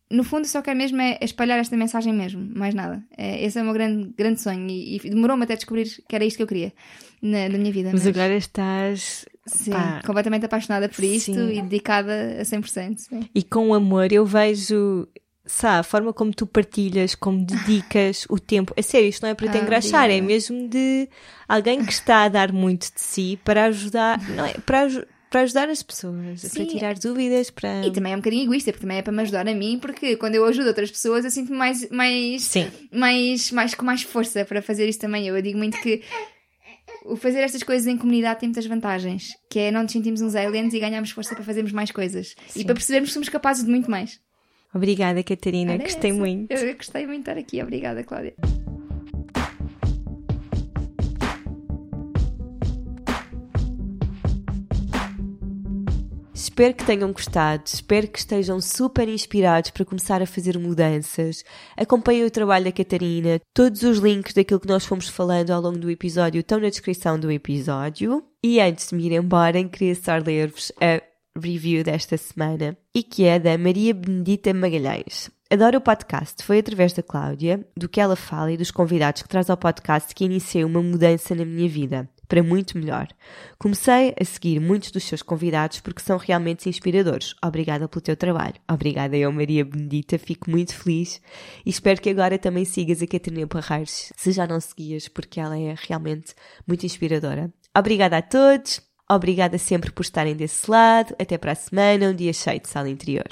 No fundo, só quero mesmo é espalhar esta mensagem mesmo, mais nada. É, esse é o meu grande, grande sonho e, e demorou-me até descobrir que era isto que eu queria na, na minha vida. Mas, mas, agora estás. Sim, pá. completamente apaixonada por isto sim. e dedicada a 100%. Sim. E com amor, eu vejo sabe, a forma como tu partilhas, como dedicas o tempo. É sério, isto não é para te ah, engraxar, é mesmo de alguém que está a dar muito de si para ajudar, não é, para, para ajudar as pessoas, Sim. para tirar dúvidas, para... E também é um bocadinho egoísta, porque também é para me ajudar a mim, porque quando eu ajudo outras pessoas eu sinto-me mais, mais, Sim. mais, mais, com mais força para fazer isto também. Eu digo muito que o fazer estas coisas em comunidade tem muitas vantagens, que é não nos sentimos uns aliens e ganhamos força para fazermos mais coisas. Sim. E para percebermos que somos capazes de muito mais. Obrigada, Catarina. Era gostei essa. muito. Eu gostei muito de estar aqui. Obrigada, Cláudia. Espero que tenham gostado, espero que estejam super inspirados para começar a fazer mudanças. Acompanhem o trabalho da Catarina. Todos os links daquilo que nós fomos falando ao longo do episódio estão na descrição do episódio. E antes de me ir embora, queria só ler-vos a review desta semana e que é da Maria Benedita Magalhães. Adoro o podcast. Foi através da Cláudia, do que ela fala e dos convidados que traz ao podcast que iniciei uma mudança na minha vida, para muito melhor. Comecei a seguir muitos dos seus convidados porque são realmente inspiradores. Obrigada pelo teu trabalho. Obrigada eu, Maria Benedita. Fico muito feliz e espero que agora também sigas a Catarina Parreiros, se já não seguias, porque ela é realmente muito inspiradora. Obrigada a todos. Obrigada sempre por estarem desse lado. Até para a semana, um dia cheio de sala interior.